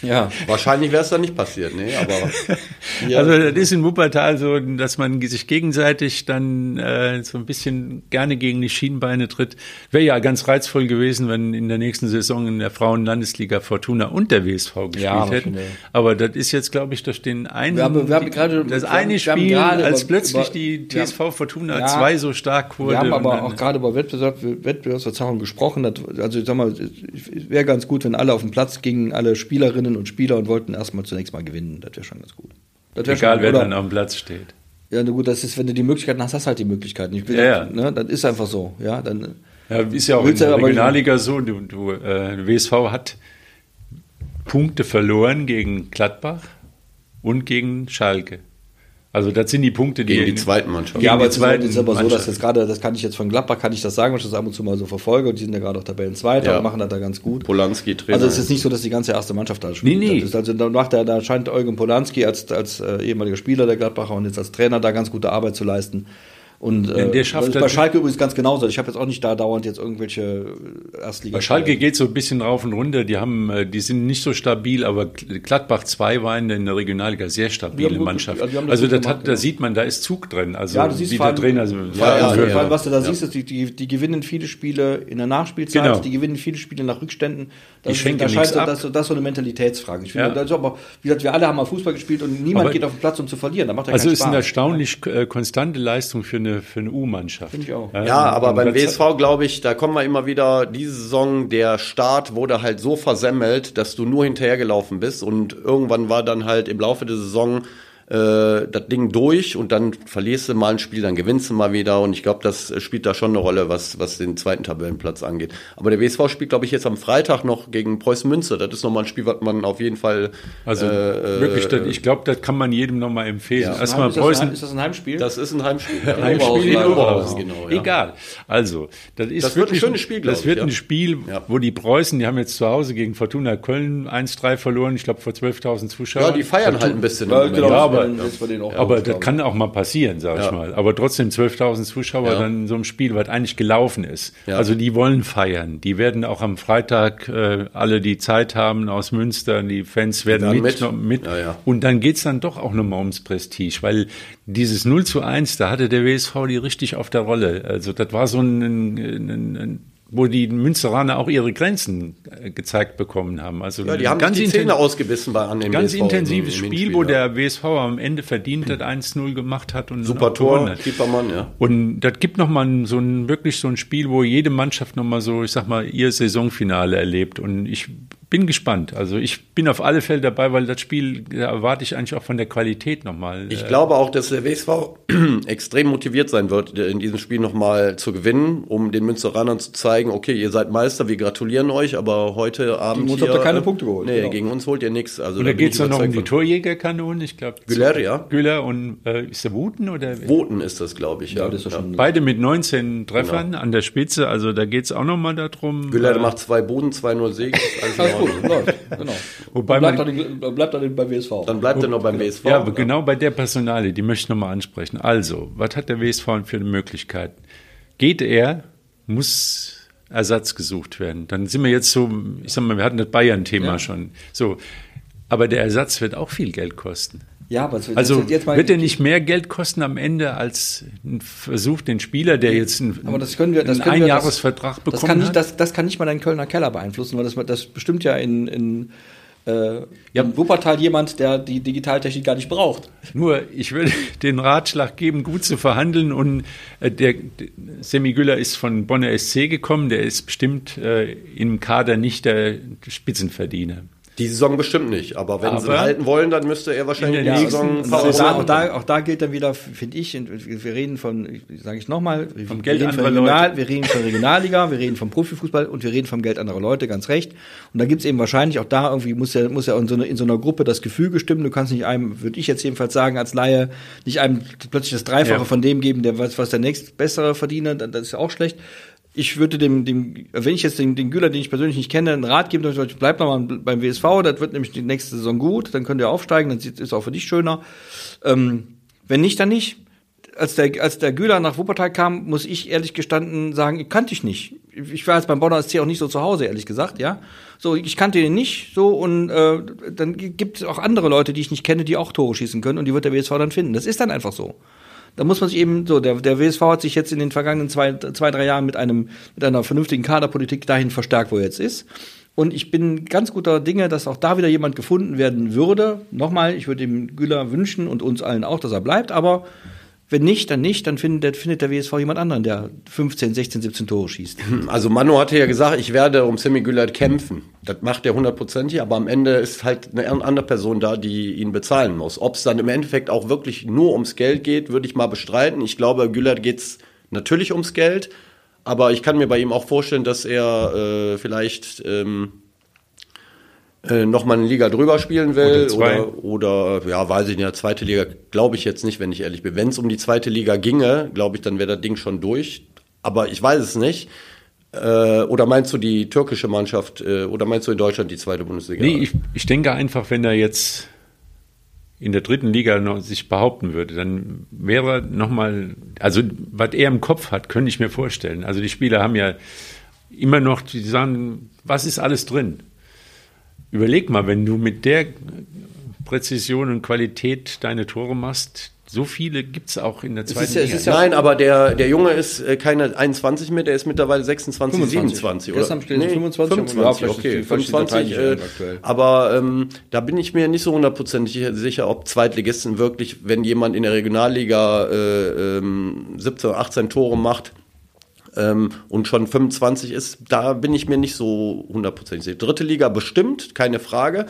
Ja, wahrscheinlich wäre es dann nicht passiert, nee, aber. also das ist in Wuppertal so, dass man sich gegenseitig dann äh, so ein bisschen gerne gegen die Schienenbeine tritt. Wäre ja ganz reizvoll gewesen, wenn in der nächsten Saison in der Frauenlandesliga Fortuna und der WSV gespielt ja, hätten. Aber das ist jetzt, glaube ich, durch den einen, wir haben, wir haben gerade, das eine Spiel, als über, plötzlich über, die TSV haben, Fortuna 2 ja, so stark wurde. Wir haben aber auch gerade über Wettbewerb, Wettbewerbsverzerrung gesprochen. Also ich sag mal, wäre ganz gut, wenn alle auf dem Platz gingen, alle Spielerinnen und Spieler und wollten erstmal zunächst mal gewinnen. Das wäre schon ganz gut. Egal, schon, wer dann auf dem Platz steht. Ja, gut, das ist, wenn du die Möglichkeiten hast, hast du halt die Möglichkeiten. Ich will, ja, ja. Ne, das ist einfach so. Ja, dann, ja, ist ja auch in der Regionalliga so. Du, du äh, WSV hat Punkte verloren gegen Gladbach und gegen Schalke. Also das sind die Punkte, die gegen die zweiten Mannschaft. Ja, aber es ist aber so, dass jetzt gerade, das kann ich jetzt von Gladbach kann ich das sagen, weil ich das ab und zu mal so verfolge und die sind ja gerade auch Tabellenzweiter ja. und machen das da ganz gut. Polanski Trainer. Also es ist nicht so, dass die ganze erste Mannschaft da spielt. Nee, nee. also da macht er, da scheint Eugen Polanski als als äh, ehemaliger Spieler der Gladbacher und jetzt als Trainer da ganz gute Arbeit zu leisten. Und äh, der schafft das ist bei Schalke übrigens ganz genauso. Ich habe jetzt auch nicht da dauernd jetzt irgendwelche Erstliga. Bei Schalke geht so ein bisschen rauf und runter. Die haben, äh, die sind nicht so stabil, aber Gladbach 2 war in der Regionalliga sehr stabile Mannschaft. Gut, also, also das hat, da sieht man, da ist Zug drin. Also ja, du siehst wie der Trainer. Also, ja, ja, ja, ja, was du da siehst, ist, die, die, die gewinnen viele Spiele in der Nachspielzeit, genau. die gewinnen viele Spiele nach Rückständen. Das, die da scheint das, das, das so eine Mentalitätsfrage. Ich finde, das ist aber, wie gesagt, wir alle haben mal Fußball gespielt und niemand aber, geht auf den Platz, um zu verlieren. Da macht also ist eine erstaunlich äh, konstante Leistung für eine, für eine U-Mannschaft. Mannschaft. Finde ich auch. Ja, ja aber beim WSV glaube ich, da kommen wir immer wieder, diese Saison, der Start wurde halt so versemmelt, dass du nur hinterhergelaufen bist und irgendwann war dann halt im Laufe der Saison äh, das Ding durch und dann verlierst du mal ein Spiel, dann gewinnst du mal wieder und ich glaube, das spielt da schon eine Rolle, was, was den zweiten Tabellenplatz angeht. Aber der WSV spielt, glaube ich, jetzt am Freitag noch gegen Preußen Münster. Das ist nochmal ein Spiel, was man auf jeden Fall. Also äh, wirklich, das, ich glaube, das kann man jedem nochmal empfehlen. Ja. Erstmal ist, Preußen, das ist das ein Heimspiel? Das ist ein Heimspiel. Ja. Ein Heimspiel in Oberhausen, genau. Ja. Egal. Also, das ist das wirklich wird ein schönes Spiel, Das wird ich, ein Spiel, wo die Preußen, die haben jetzt zu Hause gegen Fortuna Köln 1-3 verloren, ich glaube vor 12.000 Zuschauern. Ja, die feiern halt ein bisschen. Ja, genau, ja, aber, aber das kann auch mal passieren, sag ja. ich mal. Aber trotzdem 12.000 Zuschauer ja. dann in so einem Spiel, was eigentlich gelaufen ist. Ja. Also die wollen feiern. Die werden auch am Freitag äh, alle die Zeit haben aus Münster. Die Fans werden mit. mit. mit. Und dann geht's dann doch auch nochmal ums Prestige, weil dieses 0 zu 1, da hatte der WSV die richtig auf der Rolle. Also das war so ein, ein, ein wo die Münsteraner auch ihre Grenzen äh, gezeigt bekommen haben. Also ja, die haben ganz die Zähne ausgebissen bei an dem Ganz WSV intensives im, im Spiel, wo der WSV am Ende verdient hat, 1-0 gemacht hat und super Tor, Keepermann, ja. Und das gibt noch mal so ein wirklich so ein Spiel, wo jede Mannschaft noch mal so, ich sag mal, ihr Saisonfinale erlebt und ich bin gespannt. Also ich bin auf alle Fälle dabei, weil das Spiel da erwarte ich eigentlich auch von der Qualität nochmal. Ich äh, glaube auch, dass der WSV extrem motiviert sein wird, in diesem Spiel nochmal zu gewinnen, um den Münsteranern zu zeigen, okay, ihr seid Meister, wir gratulieren euch, aber heute Abend. Gegen uns habt ihr keine Punkte geholt. Nee, genau. gegen uns holt ihr nichts. Also und da, geht es dann noch um die Torjägerkanonen, ich glaube. Güller, ja. Güller und äh, ist der Wuten oder? Woten ist das, glaube ich, ja. ja. Das ja. Beide mit 19 Treffern genau. an der Spitze, also da geht es auch nochmal darum. Güller äh, macht zwei Boden, zwei nur Sieg. Alles gut, läuft. Genau. Wobei bleibt, man, dann, bleibt dann beim WSV. Dann bleibt er noch beim WSV. Ja, aber genau bei der Personale, die möchte ich nochmal ansprechen. Also, was hat der WSV für eine Möglichkeit? Geht er, muss Ersatz gesucht werden. Dann sind wir jetzt so, ich sag mal, wir hatten das Bayern-Thema ja. schon. So. Aber der Ersatz wird auch viel Geld kosten. Ja, aber wird, also wird er nicht mehr Geld kosten am Ende als ein Versuch, den Spieler, der jetzt einen, aber das können wir, das einen Einjahresvertrag bekommen das kann nicht, hat? Das, das kann nicht mal dein Kölner Keller beeinflussen, weil das, das bestimmt ja in, in äh, ja. in Wuppertal jemand, der die Digitaltechnik gar nicht braucht. Nur, ich würde den Ratschlag geben, gut zu verhandeln. Und äh, der, der Semi Güller ist von Bonner SC gekommen. Der ist bestimmt äh, im Kader nicht der Spitzenverdiener. Die Saison bestimmt nicht, aber wenn aber sie ihn halten wollen, dann müsste er wahrscheinlich die Saison Saison auch, da, auch da gilt dann wieder, finde ich, wir reden von, sage ich nochmal, wir, wir, reden von Regional, wir reden von Regionalliga, wir reden vom Profifußball und wir reden vom Geld anderer Leute, ganz recht. Und da gibt's eben wahrscheinlich auch da irgendwie, muss ja, muss ja in so, eine, in so einer Gruppe das Gefüge stimmen. Du kannst nicht einem, würde ich jetzt jedenfalls sagen, als Laie, nicht einem plötzlich das Dreifache ja. von dem geben, der was, was der nächst bessere verdient, das ist ja auch schlecht ich würde dem, dem, wenn ich jetzt den, den Güler, den ich persönlich nicht kenne, einen Rat geben, dann bleib noch mal beim WSV, das wird nämlich die nächste Saison gut, dann könnt ihr aufsteigen, dann ist es auch für dich schöner. Ähm, wenn nicht, dann nicht. als der, als der Güler nach Wuppertal kam, muss ich ehrlich gestanden sagen, kannte ich nicht. Ich war jetzt beim Bonner SC auch nicht so zu Hause, ehrlich gesagt, ja. So, ich kannte ihn nicht, so, und äh, dann gibt es auch andere Leute, die ich nicht kenne, die auch Tore schießen können und die wird der WSV dann finden. Das ist dann einfach so. Da muss man sich eben so, der, der WSV hat sich jetzt in den vergangenen zwei, zwei, drei Jahren mit einem, mit einer vernünftigen Kaderpolitik dahin verstärkt, wo er jetzt ist. Und ich bin ganz guter Dinge, dass auch da wieder jemand gefunden werden würde. Nochmal, ich würde dem Güler wünschen und uns allen auch, dass er bleibt, aber wenn nicht, dann nicht, dann findet, findet der WSV jemand anderen, der 15, 16, 17 Tore schießt. Also Manu hatte ja gesagt, ich werde um Semi Güllert kämpfen. Das macht er hundertprozentig, aber am Ende ist halt eine andere Person da, die ihn bezahlen muss. Ob es dann im Endeffekt auch wirklich nur ums Geld geht, würde ich mal bestreiten. Ich glaube, Güllert geht es natürlich ums Geld, aber ich kann mir bei ihm auch vorstellen, dass er äh, vielleicht ähm, äh, nochmal eine Liga drüber spielen will oder, oder, ja, weiß ich nicht, zweite Liga glaube ich jetzt nicht, wenn ich ehrlich bin. Wenn es um die zweite Liga ginge, glaube ich, dann wäre das Ding schon durch. Aber ich weiß es nicht. Äh, oder meinst du die türkische Mannschaft äh, oder meinst du in Deutschland die zweite Bundesliga? Nee, ich, ich denke einfach, wenn er jetzt in der dritten Liga noch sich behaupten würde, dann wäre nochmal, also was er im Kopf hat, könnte ich mir vorstellen. Also die Spieler haben ja immer noch, die sagen, was ist alles drin? Überleg mal, wenn du mit der Präzision und Qualität deine Tore machst, so viele gibt es auch in der zweiten Liga. Ja, Nein, aber der, der Junge ist äh, keine 21 mehr, der ist mittlerweile 26, 25. 27. Oder? Gestern nee, 25, 25 okay. 25, äh, aber ähm, da bin ich mir nicht so hundertprozentig sicher, ob Zweitligisten wirklich, wenn jemand in der Regionalliga äh, ähm, 17 oder 18 Tore macht, ähm, und schon 25 ist, da bin ich mir nicht so hundertprozentig sicher. Dritte Liga bestimmt, keine Frage.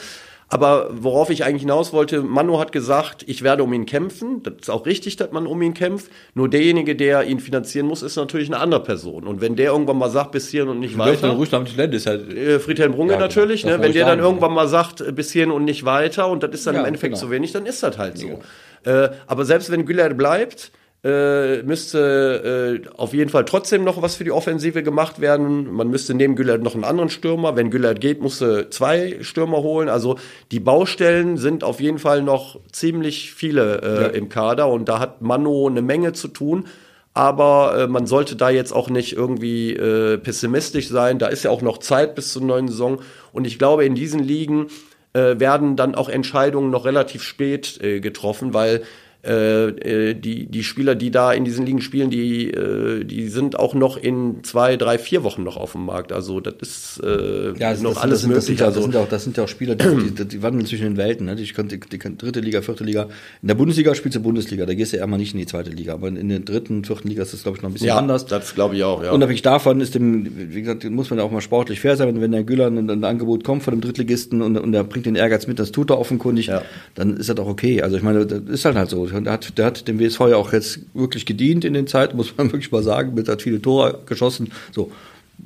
Aber worauf ich eigentlich hinaus wollte, Manu hat gesagt, ich werde um ihn kämpfen. Das ist auch richtig, dass man um ihn kämpft. Nur derjenige, der ihn finanzieren muss, ist natürlich eine andere Person. Und wenn der irgendwann mal sagt, bis hierhin und nicht weiter. Ruhig damit ist halt äh, Friedhelm Brunge ja, genau. natürlich, ne? wenn der dann irgendwann mal sagt, äh, bis hierhin und nicht weiter und das ist dann ja, im Endeffekt genau. zu wenig, dann ist das halt so. Ja. Äh, aber selbst wenn Güller bleibt, äh, müsste äh, auf jeden Fall trotzdem noch was für die Offensive gemacht werden. Man müsste neben Güllert noch einen anderen Stürmer. Wenn Güllert geht, musste zwei Stürmer holen. Also die Baustellen sind auf jeden Fall noch ziemlich viele äh, ja. im Kader und da hat Mano eine Menge zu tun. Aber äh, man sollte da jetzt auch nicht irgendwie äh, pessimistisch sein. Da ist ja auch noch Zeit bis zur neuen Saison. Und ich glaube, in diesen Ligen äh, werden dann auch Entscheidungen noch relativ spät äh, getroffen, weil äh, äh, die, die Spieler, die da in diesen Ligen spielen, die, äh, die sind auch noch in zwei, drei, vier Wochen noch auf dem Markt. Also das ist äh, ja, also noch das, alles das möglich. Das sind, ja, das sind ja auch Spieler, die, die, die wandeln zwischen den Welten. Ne? Die, die, die, dritte Liga, vierte Liga. In der Bundesliga spielst du Bundesliga, da gehst du ja immer nicht in die zweite Liga. Aber in der dritten, vierten Liga ist das, glaube ich, noch ein bisschen ja, anders. Das glaube ich auch, ja. Unabhängig davon ist dem, wie gesagt, muss man ja auch mal sportlich fair sein. Wenn der Güller ein, ein Angebot kommt von dem Drittligisten und, und der bringt den Ehrgeiz mit, das tut er offenkundig, ja. dann ist das auch okay. Also ich meine, das ist halt halt so. Der hat, der hat dem WSV ja auch jetzt wirklich gedient in den Zeiten, muss man wirklich mal sagen, mit hat viele Tore geschossen. So,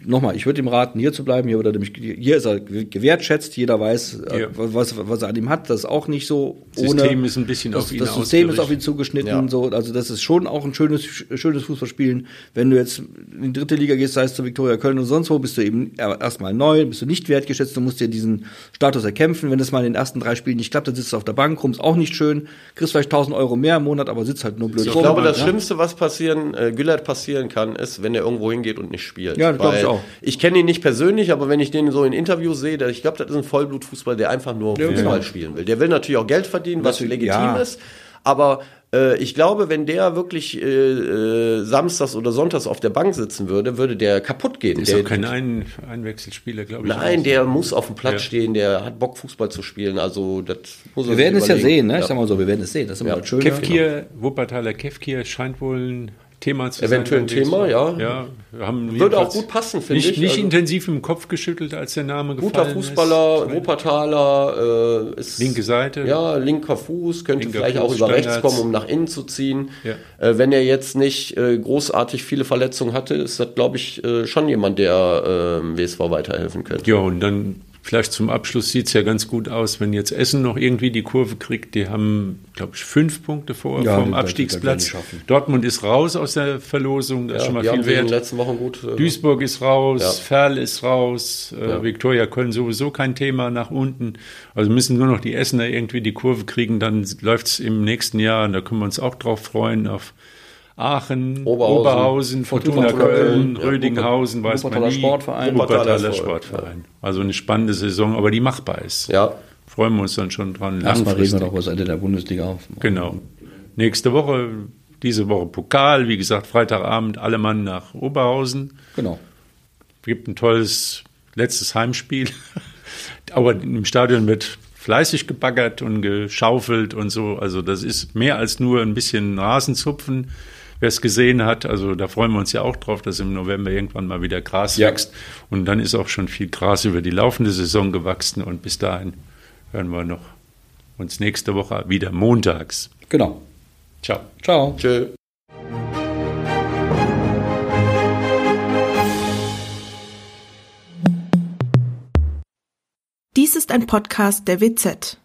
nochmal, ich würde ihm raten, hier zu bleiben. Hier, oder nämlich, hier ist er gewertschätzt. Jeder weiß, äh, ja. was, was er an ihm hat. Das ist auch nicht so. Ohne, System ist ein bisschen das, auf ihn Das System ist auf ihn zugeschnitten. Ja. So, also das ist schon auch ein schönes, schönes Fußballspielen. Wenn du jetzt in die dritte Liga gehst, sei es zu Viktoria Köln oder sonst wo, bist du eben erstmal neu, bist du nicht wertgeschätzt. Du musst dir diesen Status erkämpfen. Wenn das mal in den ersten drei Spielen nicht klappt, dann sitzt du auf der Bank rum. Ist auch nicht schön. Kriegst vielleicht 1000 Euro mehr im Monat, aber sitzt halt nur blöd ich rum. Ich glaube, das ja? Schlimmste, was passieren, äh, Güllert passieren kann, ist, wenn er irgendwo hingeht und nicht spielt. Ja, glaube ich auch. Ich kenne ihn nicht persönlich, aber wenn ich den so in Interviews sehe, ich glaube, das ist ein Vollblutfußball, der einfach nur ja, Fußball genau. spielen will. Der will natürlich auch Geld verdienen, was legitim ja. ist, aber äh, ich glaube, wenn der wirklich äh, äh, samstags oder sonntags auf der Bank sitzen würde, würde der kaputt gehen. Ist der ist kein Ein Einwechselspieler, glaube ich. Nein, der muss auf dem Platz ja. stehen, der hat Bock, Fußball zu spielen. Also das muss Wir werden es ja sehen, ne? Ja. Ich sag mal so, wir werden es sehen. Das ist immer ja. schön. Kefkir, Wuppertaler Kefkir scheint wohl ein Thema zu Eventuell ein Thema, ja. ja Würde auch gut passen, finde ich. Nicht also intensiv im Kopf geschüttelt, als der Name gefallen Guter Fußballer, Wuppertaler. Äh, ist, Linke Seite. Ja, linker Fuß, könnte linker vielleicht Fuß, auch über Standards. rechts kommen, um nach innen zu ziehen. Ja. Äh, wenn er jetzt nicht äh, großartig viele Verletzungen hatte, ist das, glaube ich, äh, schon jemand, der äh, WSV weiterhelfen könnte. Ja, und dann Vielleicht zum Abschluss sieht es ja ganz gut aus, wenn jetzt Essen noch irgendwie die Kurve kriegt. Die haben, glaube ich, fünf Punkte vor ja, vom Abstiegsplatz. Dortmund ist raus aus der Verlosung, das ja, ist schon mal viel wert. Letzten Wochen gut. Äh, Duisburg ist raus, ja. Ferl ist raus, äh, Viktoria Köln sowieso kein Thema nach unten. Also müssen nur noch die Essener irgendwie die Kurve kriegen, dann läuft es im nächsten Jahr, und da können wir uns auch drauf freuen, auf Aachen, Oberhausen, Oberhausen Fortuna, Fortuna, Köln, Köln Rödinghausen, ja, weiß man nie. Sportverein. Wuppertaler Sportverein. Also eine spannende Saison, aber die machbar ist. Ja. Freuen wir uns dann schon dran. Erstmal reden wir doch über das Ende der Bundesliga auf. Genau. Nächste Woche, diese Woche Pokal, wie gesagt, Freitagabend, alle Mann nach Oberhausen. Genau. Gibt ein tolles letztes Heimspiel. aber im Stadion wird fleißig gebaggert und geschaufelt und so. Also das ist mehr als nur ein bisschen Rasenzupfen, wer es gesehen hat. Also da freuen wir uns ja auch drauf, dass im November irgendwann mal wieder Gras ja. wächst. Und dann ist auch schon viel Gras über die laufende Saison gewachsen. Und bis dahin hören wir noch uns nächste Woche wieder montags. Genau. Ciao. Ciao. Tschö. Dies ist ein Podcast der WZ.